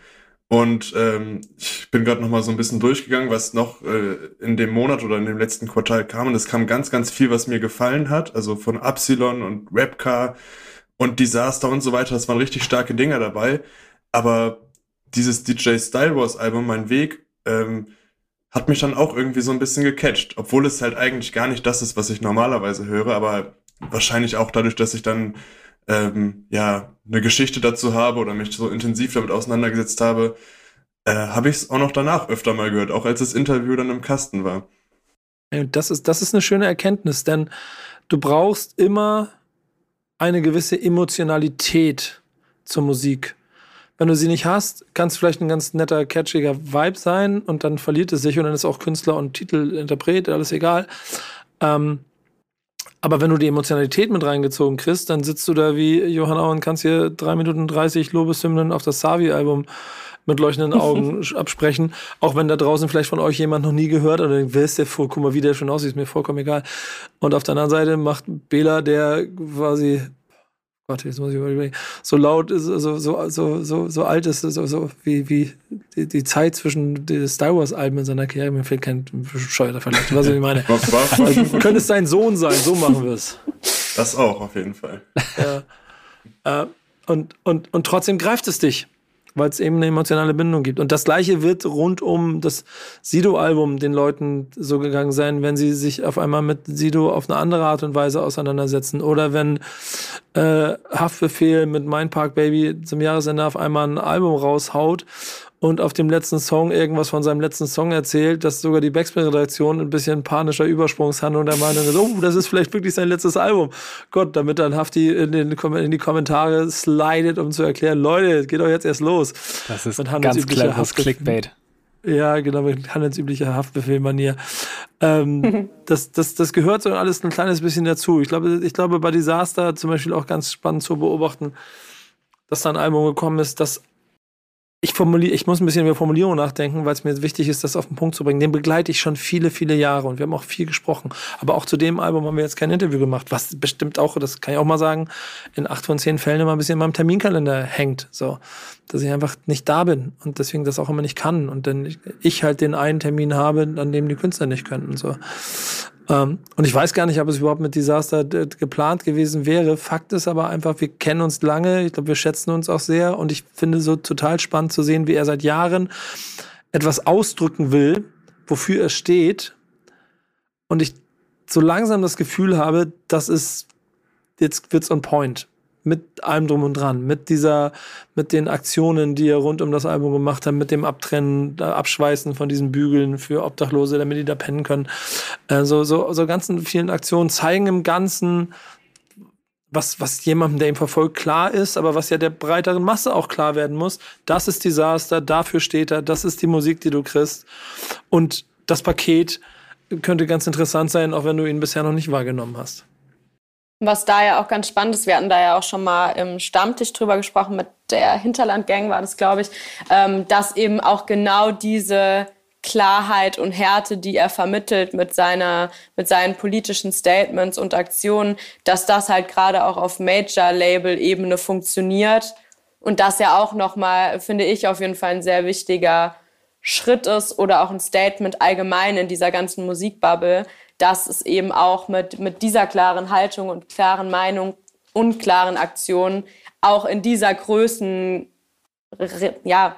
Und ähm, ich bin gerade noch mal so ein bisschen durchgegangen, was noch äh, in dem Monat oder in dem letzten Quartal kam. Und es kam ganz, ganz viel, was mir gefallen hat. Also von Epsilon und Rapcar und Disaster und so weiter. Das waren richtig starke Dinger dabei. Aber dieses DJ Style Wars Album, mein Weg, ähm, hat mich dann auch irgendwie so ein bisschen gecatcht. Obwohl es halt eigentlich gar nicht das ist, was ich normalerweise höre. Aber wahrscheinlich auch dadurch, dass ich dann ähm, ja eine Geschichte dazu habe oder mich so intensiv damit auseinandergesetzt habe, äh, habe ich es auch noch danach öfter mal gehört, auch als das Interview dann im Kasten war. Das ist, das ist eine schöne Erkenntnis, denn du brauchst immer eine gewisse Emotionalität zur Musik. Wenn du sie nicht hast, kann es vielleicht ein ganz netter, catchiger Vibe sein und dann verliert es sich und dann ist auch Künstler und Titel, Interpret, alles egal. Ähm, aber wenn du die Emotionalität mit reingezogen kriegst, dann sitzt du da wie Johanna und kannst hier drei Minuten 30 Lobeshymnen auf das Savi-Album mit leuchtenden Augen absprechen. Auch wenn da draußen vielleicht von euch jemand noch nie gehört oder denkt, wer ist der vor, guck mal, wie der schon aussieht, ist mir vollkommen egal. Und auf der anderen Seite macht Bela, der quasi Warte, jetzt muss ich überlegen. So laut ist, so, so, so, so, so alt ist, so, so wie, wie die, die Zeit zwischen den Star Wars-Alben in seiner Karriere. Mir fehlt kein bescheuerter Vergleich. Was ich meine. also, könnte es sein Sohn sein, so machen wir es. Das auch, auf jeden Fall. Ja. Äh, und, und, und trotzdem greift es dich weil es eben eine emotionale Bindung gibt. Und das gleiche wird rund um das Sido-Album den Leuten so gegangen sein, wenn sie sich auf einmal mit Sido auf eine andere Art und Weise auseinandersetzen. Oder wenn äh, Haftbefehl mit Mein Park Baby zum Jahresende auf einmal ein Album raushaut und auf dem letzten Song irgendwas von seinem letzten Song erzählt, dass sogar die Backspin-Redaktion ein bisschen panischer Übersprungshandlung der Meinung ist, oh, das ist vielleicht wirklich sein letztes Album. Gott, damit dann Hafti in, den, in die Kommentare slidet, um zu erklären, Leute, geht doch jetzt erst los. Das ist ganz cleveres Clickbait. Ja, genau, mit handelsüblicher Haftbefehlmanier. Ähm, das, das, das gehört so alles ein kleines bisschen dazu. Ich glaube, ich glaube, bei Disaster zum Beispiel auch ganz spannend zu beobachten, dass da ein Album gekommen ist, das ich formuliere, ich muss ein bisschen über Formulierung nachdenken, weil es mir wichtig ist, das auf den Punkt zu bringen. Den begleite ich schon viele, viele Jahre und wir haben auch viel gesprochen. Aber auch zu dem Album haben wir jetzt kein Interview gemacht, was bestimmt auch, das kann ich auch mal sagen, in acht von zehn Fällen immer ein bisschen in meinem Terminkalender hängt, so. Dass ich einfach nicht da bin und deswegen das auch immer nicht kann und dann ich halt den einen Termin habe, an dem die Künstler nicht können, so. Ähm, und ich weiß gar nicht, ob es überhaupt mit Disaster geplant gewesen wäre. Fakt ist aber einfach, wir kennen uns lange. Ich glaube, wir schätzen uns auch sehr. Und ich finde so total spannend zu sehen, wie er seit Jahren etwas ausdrücken will, wofür er steht. Und ich so langsam das Gefühl habe, das ist, jetzt wird's on point mit allem drum und dran, mit dieser, mit den Aktionen, die er rund um das Album gemacht hat, mit dem Abtrennen, Abschweißen von diesen Bügeln für Obdachlose, damit die da pennen können. Also so, so ganzen vielen Aktionen zeigen im Ganzen, was, was jemandem, der ihm verfolgt, klar ist, aber was ja der breiteren Masse auch klar werden muss. Das ist Desaster, dafür steht er, das ist die Musik, die du kriegst. Und das Paket könnte ganz interessant sein, auch wenn du ihn bisher noch nicht wahrgenommen hast. Was da ja auch ganz spannend ist, wir hatten da ja auch schon mal im Stammtisch drüber gesprochen, mit der Hinterlandgang war das, glaube ich, ähm, dass eben auch genau diese Klarheit und Härte, die er vermittelt mit seiner, mit seinen politischen Statements und Aktionen, dass das halt gerade auch auf Major-Label-Ebene funktioniert und das ja auch nochmal, finde ich, auf jeden Fall ein sehr wichtiger Schritt ist oder auch ein Statement allgemein in dieser ganzen Musikbubble, dass es eben auch mit, mit dieser klaren Haltung und klaren Meinung und klaren Aktionen auch in dieser Größen, ja,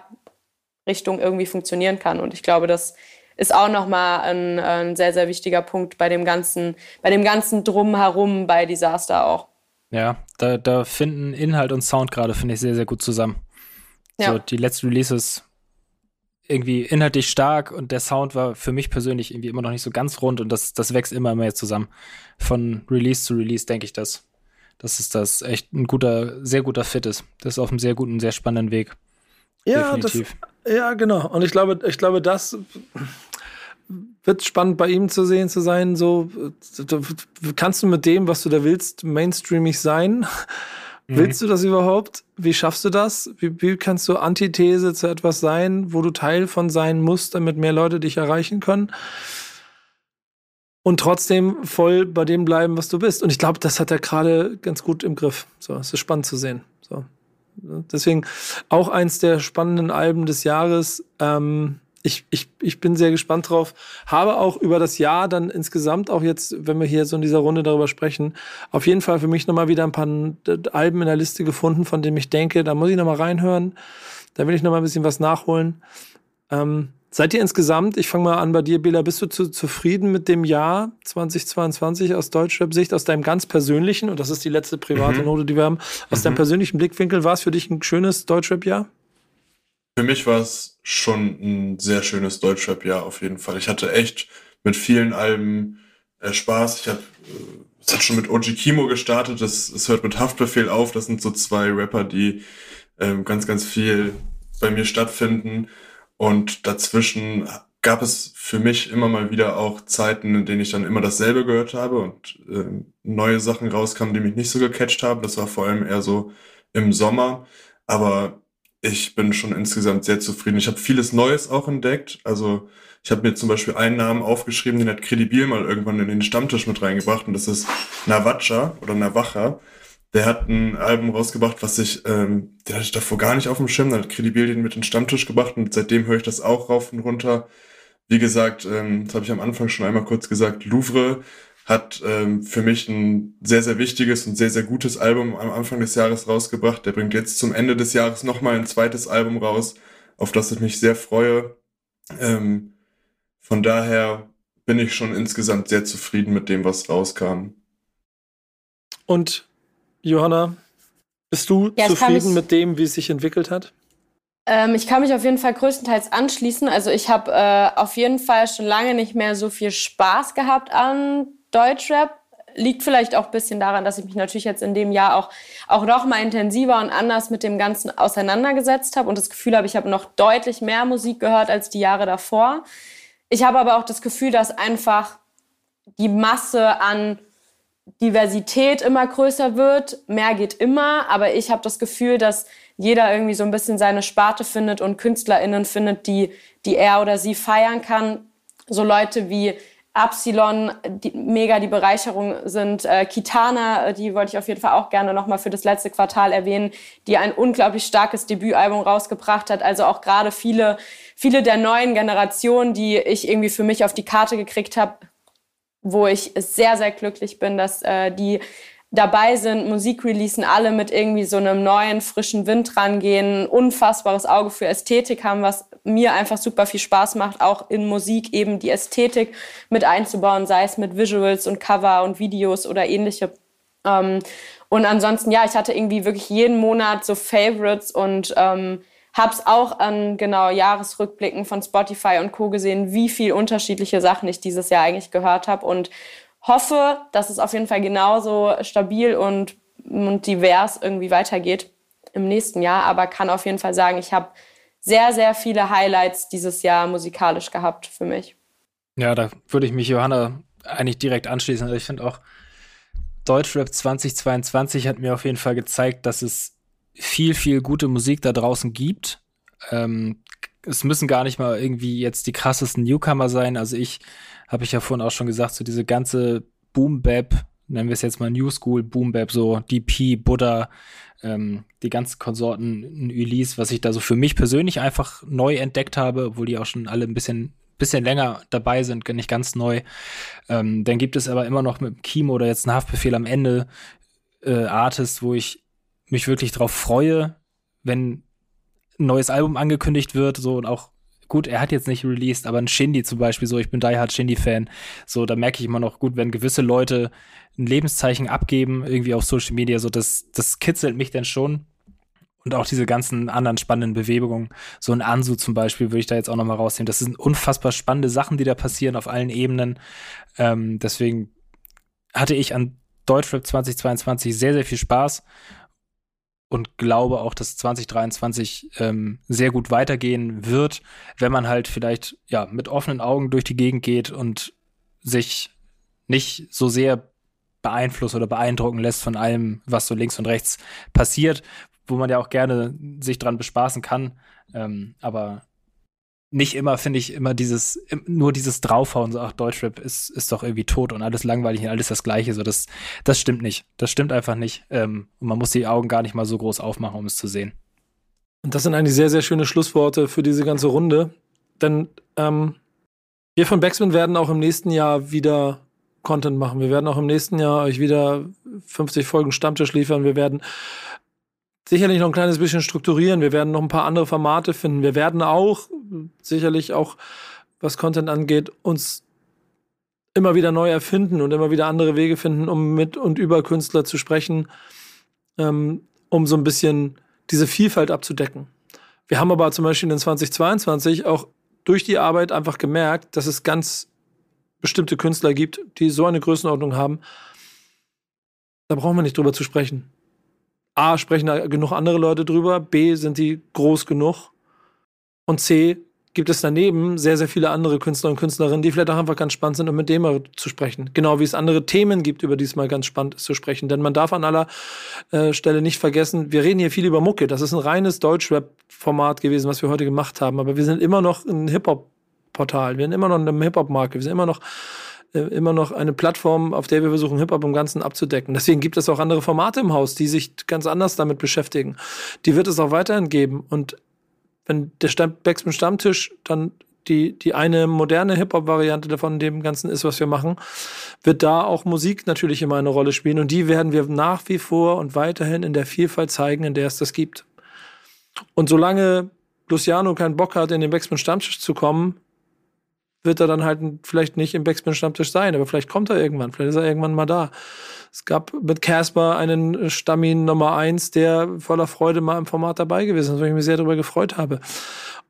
Richtung irgendwie funktionieren kann. Und ich glaube, das ist auch nochmal ein, ein sehr, sehr wichtiger Punkt bei dem ganzen, bei dem ganzen Drumherum bei Disaster auch. Ja, da, da finden Inhalt und Sound gerade, finde ich, sehr, sehr gut zusammen. Ja. So, die letzten Releases irgendwie inhaltlich stark und der Sound war für mich persönlich irgendwie immer noch nicht so ganz rund und das, das wächst immer mehr zusammen. Von Release zu Release denke ich das. Dass es das echt ein guter, sehr guter Fit ist. Das ist auf einem sehr guten, sehr spannenden Weg. Ja, das, ja, genau. Und ich glaube, ich glaube, das wird spannend bei ihm zu sehen zu sein. So, kannst du mit dem, was du da willst, mainstreamig sein? Mhm. Willst du das überhaupt? Wie schaffst du das? Wie, wie kannst du Antithese zu etwas sein, wo du Teil von sein musst, damit mehr Leute dich erreichen können? Und trotzdem voll bei dem bleiben, was du bist. Und ich glaube, das hat er gerade ganz gut im Griff. So, es ist spannend zu sehen. So. Deswegen auch eins der spannenden Alben des Jahres. Ähm, ich, ich, ich bin sehr gespannt drauf. Habe auch über das Jahr dann insgesamt auch jetzt, wenn wir hier so in dieser Runde darüber sprechen, auf jeden Fall für mich nochmal wieder ein paar Alben in der Liste gefunden, von denen ich denke, da muss ich nochmal reinhören. Da will ich nochmal ein bisschen was nachholen. Ähm, seid ihr insgesamt, ich fange mal an bei dir, Bela, bist du zu, zufrieden mit dem Jahr 2022 aus Deutschrap-Sicht, aus deinem ganz persönlichen, und das ist die letzte private mhm. Note, die wir haben, aus mhm. deinem persönlichen Blickwinkel, war es für dich ein schönes Deutschrap-Jahr? Für mich war es schon ein sehr schönes Deutschrap-Jahr auf jeden Fall. Ich hatte echt mit vielen Alben äh, Spaß. Ich habe äh, es hat schon mit OG Kimo gestartet, das, es hört mit Haftbefehl auf. Das sind so zwei Rapper, die ähm, ganz, ganz viel bei mir stattfinden. Und dazwischen gab es für mich immer mal wieder auch Zeiten, in denen ich dann immer dasselbe gehört habe und äh, neue Sachen rauskamen, die mich nicht so gecatcht haben. Das war vor allem eher so im Sommer. Aber ich bin schon insgesamt sehr zufrieden. Ich habe vieles Neues auch entdeckt. Also ich habe mir zum Beispiel einen Namen aufgeschrieben, den hat Credibil mal irgendwann in den Stammtisch mit reingebracht und das ist Navacha oder Navacha. Der hat ein Album rausgebracht, was ich, ähm, der hatte ich davor gar nicht auf dem Schirm. Dann hat Credibil den mit in den Stammtisch gebracht und seitdem höre ich das auch rauf und runter. Wie gesagt, ähm, das habe ich am Anfang schon einmal kurz gesagt, Louvre hat ähm, für mich ein sehr, sehr wichtiges und sehr, sehr gutes Album am Anfang des Jahres rausgebracht. Der bringt jetzt zum Ende des Jahres nochmal ein zweites Album raus, auf das ich mich sehr freue. Ähm, von daher bin ich schon insgesamt sehr zufrieden mit dem, was rauskam. Und Johanna, bist du ja, zufrieden mit dem, wie es sich entwickelt hat? Ähm, ich kann mich auf jeden Fall größtenteils anschließen. Also ich habe äh, auf jeden Fall schon lange nicht mehr so viel Spaß gehabt an Deutschrap. Liegt vielleicht auch ein bisschen daran, dass ich mich natürlich jetzt in dem Jahr auch, auch noch mal intensiver und anders mit dem Ganzen auseinandergesetzt habe und das Gefühl habe, ich habe noch deutlich mehr Musik gehört als die Jahre davor. Ich habe aber auch das Gefühl, dass einfach die Masse an Diversität immer größer wird. Mehr geht immer, aber ich habe das Gefühl, dass jeder irgendwie so ein bisschen seine Sparte findet und KünstlerInnen findet, die, die er oder sie feiern kann. So Leute wie Absilon, die mega die Bereicherung sind. Äh, Kitana, äh, die wollte ich auf jeden Fall auch gerne nochmal für das letzte Quartal erwähnen, die ein unglaublich starkes Debütalbum rausgebracht hat. Also auch gerade viele, viele der neuen Generationen, die ich irgendwie für mich auf die Karte gekriegt habe, wo ich sehr, sehr glücklich bin, dass äh, die dabei sind, Musik releasen, alle mit irgendwie so einem neuen, frischen Wind rangehen, unfassbares Auge für Ästhetik haben, was mir einfach super viel Spaß macht, auch in Musik eben die Ästhetik mit einzubauen, sei es mit Visuals und Cover und Videos oder ähnliche. Ähm, und ansonsten, ja, ich hatte irgendwie wirklich jeden Monat so Favorites und ähm, hab's auch an genau Jahresrückblicken von Spotify und Co gesehen, wie viel unterschiedliche Sachen ich dieses Jahr eigentlich gehört habe und hoffe, dass es auf jeden Fall genauso stabil und, und divers irgendwie weitergeht im nächsten Jahr, aber kann auf jeden Fall sagen, ich habe sehr, sehr viele Highlights dieses Jahr musikalisch gehabt für mich. Ja, da würde ich mich Johanna eigentlich direkt anschließen. Also ich finde auch, Deutschrap 2022 hat mir auf jeden Fall gezeigt, dass es viel, viel gute Musik da draußen gibt. Ähm, es müssen gar nicht mal irgendwie jetzt die krassesten Newcomer sein. Also ich habe ich ja vorhin auch schon gesagt, so diese ganze Boom Bap, nennen wir es jetzt mal New School Boom Bap, so DP, Buddha, ähm, die ganzen Konsorten Ulysse, was ich da so für mich persönlich einfach neu entdeckt habe, obwohl die auch schon alle ein bisschen bisschen länger dabei sind, nicht ganz neu. Ähm, dann gibt es aber immer noch mit Kimo oder jetzt ein Haftbefehl am Ende äh, Artist, wo ich mich wirklich drauf freue, wenn ein neues Album angekündigt wird, so und auch gut, er hat jetzt nicht released, aber ein Shindy zum Beispiel, so, ich bin Die Hard Shindy-Fan, so, da merke ich immer noch gut, wenn gewisse Leute ein Lebenszeichen abgeben, irgendwie auf Social Media, so, das, das kitzelt mich dann schon. Und auch diese ganzen anderen spannenden Bewegungen, so ein Ansu zum Beispiel, würde ich da jetzt auch nochmal rausnehmen. Das sind unfassbar spannende Sachen, die da passieren auf allen Ebenen. Ähm, deswegen hatte ich an Deutschrap 2022 sehr, sehr viel Spaß und glaube auch, dass 2023 ähm, sehr gut weitergehen wird, wenn man halt vielleicht ja mit offenen Augen durch die Gegend geht und sich nicht so sehr beeinflusst oder beeindrucken lässt von allem, was so links und rechts passiert, wo man ja auch gerne sich dran bespaßen kann. Ähm, aber nicht immer, finde ich, immer dieses, nur dieses Draufhauen, so, ach, Deutschrap ist, ist doch irgendwie tot und alles langweilig und alles das Gleiche. So, das, das stimmt nicht. Das stimmt einfach nicht. Ähm, und man muss die Augen gar nicht mal so groß aufmachen, um es zu sehen. Und das sind eigentlich sehr, sehr schöne Schlussworte für diese ganze Runde. Denn ähm, wir von Backspin werden auch im nächsten Jahr wieder Content machen. Wir werden auch im nächsten Jahr euch wieder 50 Folgen Stammtisch liefern. Wir werden sicherlich noch ein kleines bisschen strukturieren. Wir werden noch ein paar andere Formate finden. Wir werden auch sicherlich auch, was Content angeht, uns immer wieder neu erfinden und immer wieder andere Wege finden, um mit und über Künstler zu sprechen, ähm, um so ein bisschen diese Vielfalt abzudecken. Wir haben aber zum Beispiel in 2022 auch durch die Arbeit einfach gemerkt, dass es ganz bestimmte Künstler gibt, die so eine Größenordnung haben. Da brauchen wir nicht drüber zu sprechen. A, sprechen da genug andere Leute drüber, B, sind die groß genug und C, gibt es daneben sehr, sehr viele andere Künstler und Künstlerinnen, die vielleicht auch einfach ganz spannend sind, um mit dem zu sprechen. Genau wie es andere Themen gibt, über die es mal ganz spannend ist zu sprechen. Denn man darf an aller äh, Stelle nicht vergessen, wir reden hier viel über Mucke. Das ist ein reines Deutschrap-Format gewesen, was wir heute gemacht haben. Aber wir sind immer noch ein Hip-Hop-Portal. Wir sind immer noch eine Hip-Hop-Marke. Wir sind immer noch immer noch eine Plattform, auf der wir versuchen, Hip-Hop im Ganzen abzudecken. Deswegen gibt es auch andere Formate im Haus, die sich ganz anders damit beschäftigen. Die wird es auch weiterhin geben. Und wenn der Stamm Backspin Stammtisch dann die, die eine moderne Hip-Hop-Variante davon dem Ganzen ist, was wir machen, wird da auch Musik natürlich immer eine Rolle spielen. Und die werden wir nach wie vor und weiterhin in der Vielfalt zeigen, in der es das gibt. Und solange Luciano keinen Bock hat, in den Backspin Stammtisch zu kommen, wird er dann halt vielleicht nicht im Backspin Stammtisch sein, aber vielleicht kommt er irgendwann, vielleicht ist er irgendwann mal da. Es gab mit Casper einen Stammin Nummer eins, der voller Freude mal im Format dabei gewesen ist, wo ich mich sehr darüber gefreut habe.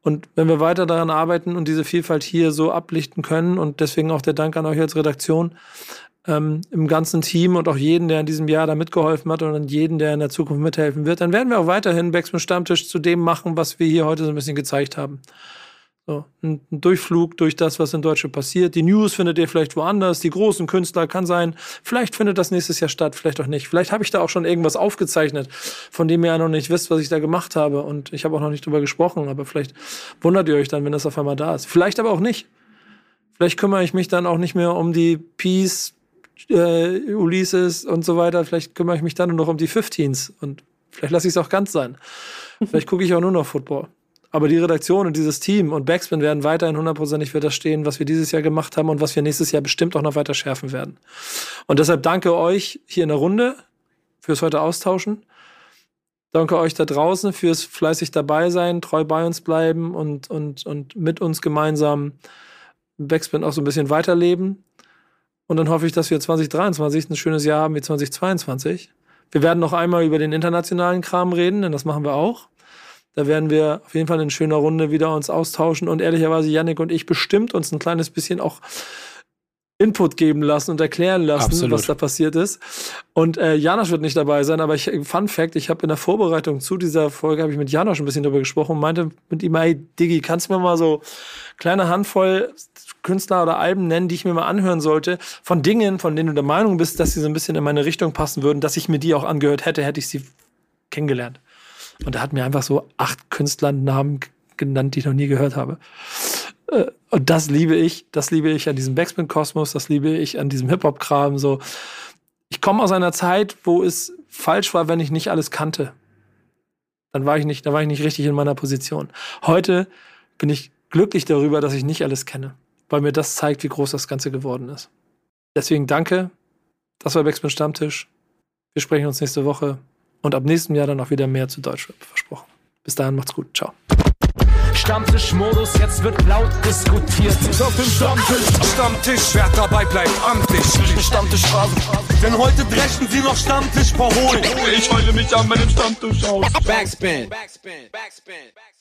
Und wenn wir weiter daran arbeiten und diese Vielfalt hier so ablichten können und deswegen auch der Dank an euch als Redaktion, ähm, im ganzen Team und auch jeden, der in diesem Jahr da mitgeholfen hat und jeden, der in der Zukunft mithelfen wird, dann werden wir auch weiterhin Backspin Stammtisch zu dem machen, was wir hier heute so ein bisschen gezeigt haben. So, ein, Durchflug durch das, was in Deutschland passiert. Die News findet ihr vielleicht woanders, die großen Künstler kann sein. Vielleicht findet das nächstes Jahr statt, vielleicht auch nicht. Vielleicht habe ich da auch schon irgendwas aufgezeichnet, von dem ihr ja noch nicht wisst, was ich da gemacht habe. Und ich habe auch noch nicht drüber gesprochen, aber vielleicht wundert ihr euch dann, wenn das auf einmal da ist. Vielleicht aber auch nicht. Vielleicht kümmere ich mich dann auch nicht mehr um die Peace, äh, Ulysses und so weiter. Vielleicht kümmere ich mich dann nur noch um die 15s und vielleicht lasse ich es auch ganz sein. Vielleicht gucke ich auch nur noch Football. Aber die Redaktion und dieses Team und Backspin werden weiterhin hundertprozentig für das stehen, was wir dieses Jahr gemacht haben und was wir nächstes Jahr bestimmt auch noch weiter schärfen werden. Und deshalb danke euch hier in der Runde fürs heute Austauschen. Danke euch da draußen fürs fleißig dabei sein, treu bei uns bleiben und, und, und mit uns gemeinsam Backspin auch so ein bisschen weiterleben. Und dann hoffe ich, dass wir 2023 ein schönes Jahr haben wie 2022. Wir werden noch einmal über den internationalen Kram reden, denn das machen wir auch. Da werden wir auf jeden Fall in schöner Runde wieder uns austauschen und ehrlicherweise Yannick und ich bestimmt uns ein kleines bisschen auch Input geben lassen und erklären lassen, Absolut. was da passiert ist. Und äh, Janosch wird nicht dabei sein, aber ich, Fun Fact, ich habe in der Vorbereitung zu dieser Folge habe ich mit Janosch ein bisschen darüber gesprochen und meinte mit ihm, hey Diggi, kannst du mir mal so kleine Handvoll Künstler oder Alben nennen, die ich mir mal anhören sollte, von Dingen, von denen du der Meinung bist, dass sie so ein bisschen in meine Richtung passen würden, dass ich mir die auch angehört hätte, hätte ich sie kennengelernt. Und er hat mir einfach so acht Künstlernamen genannt, die ich noch nie gehört habe. Äh, und das liebe ich, das liebe ich an diesem Backspin-Kosmos, das liebe ich an diesem Hip-Hop-Kram. So, ich komme aus einer Zeit, wo es falsch war, wenn ich nicht alles kannte. Dann war ich nicht, da war ich nicht richtig in meiner Position. Heute bin ich glücklich darüber, dass ich nicht alles kenne, weil mir das zeigt, wie groß das Ganze geworden ist. Deswegen danke. Das war Backspin Stammtisch. Wir sprechen uns nächste Woche und ab nächstem Jahr dann auch wieder mehr zu Deutschrap versprochen. Bis dahin macht's gut. Ciao. Stammtischmodus, jetzt wird laut diskutiert. Auf dem Stammtisch, Stammtisch, wer dabei bleibt, amtlich. Stammtisch Phrasen. Denn heute brechen sie noch Stammtisch verholen. Ich heule mich an meinem Stammtisch aus. Backspin. Backspin. Backspin. Backspin.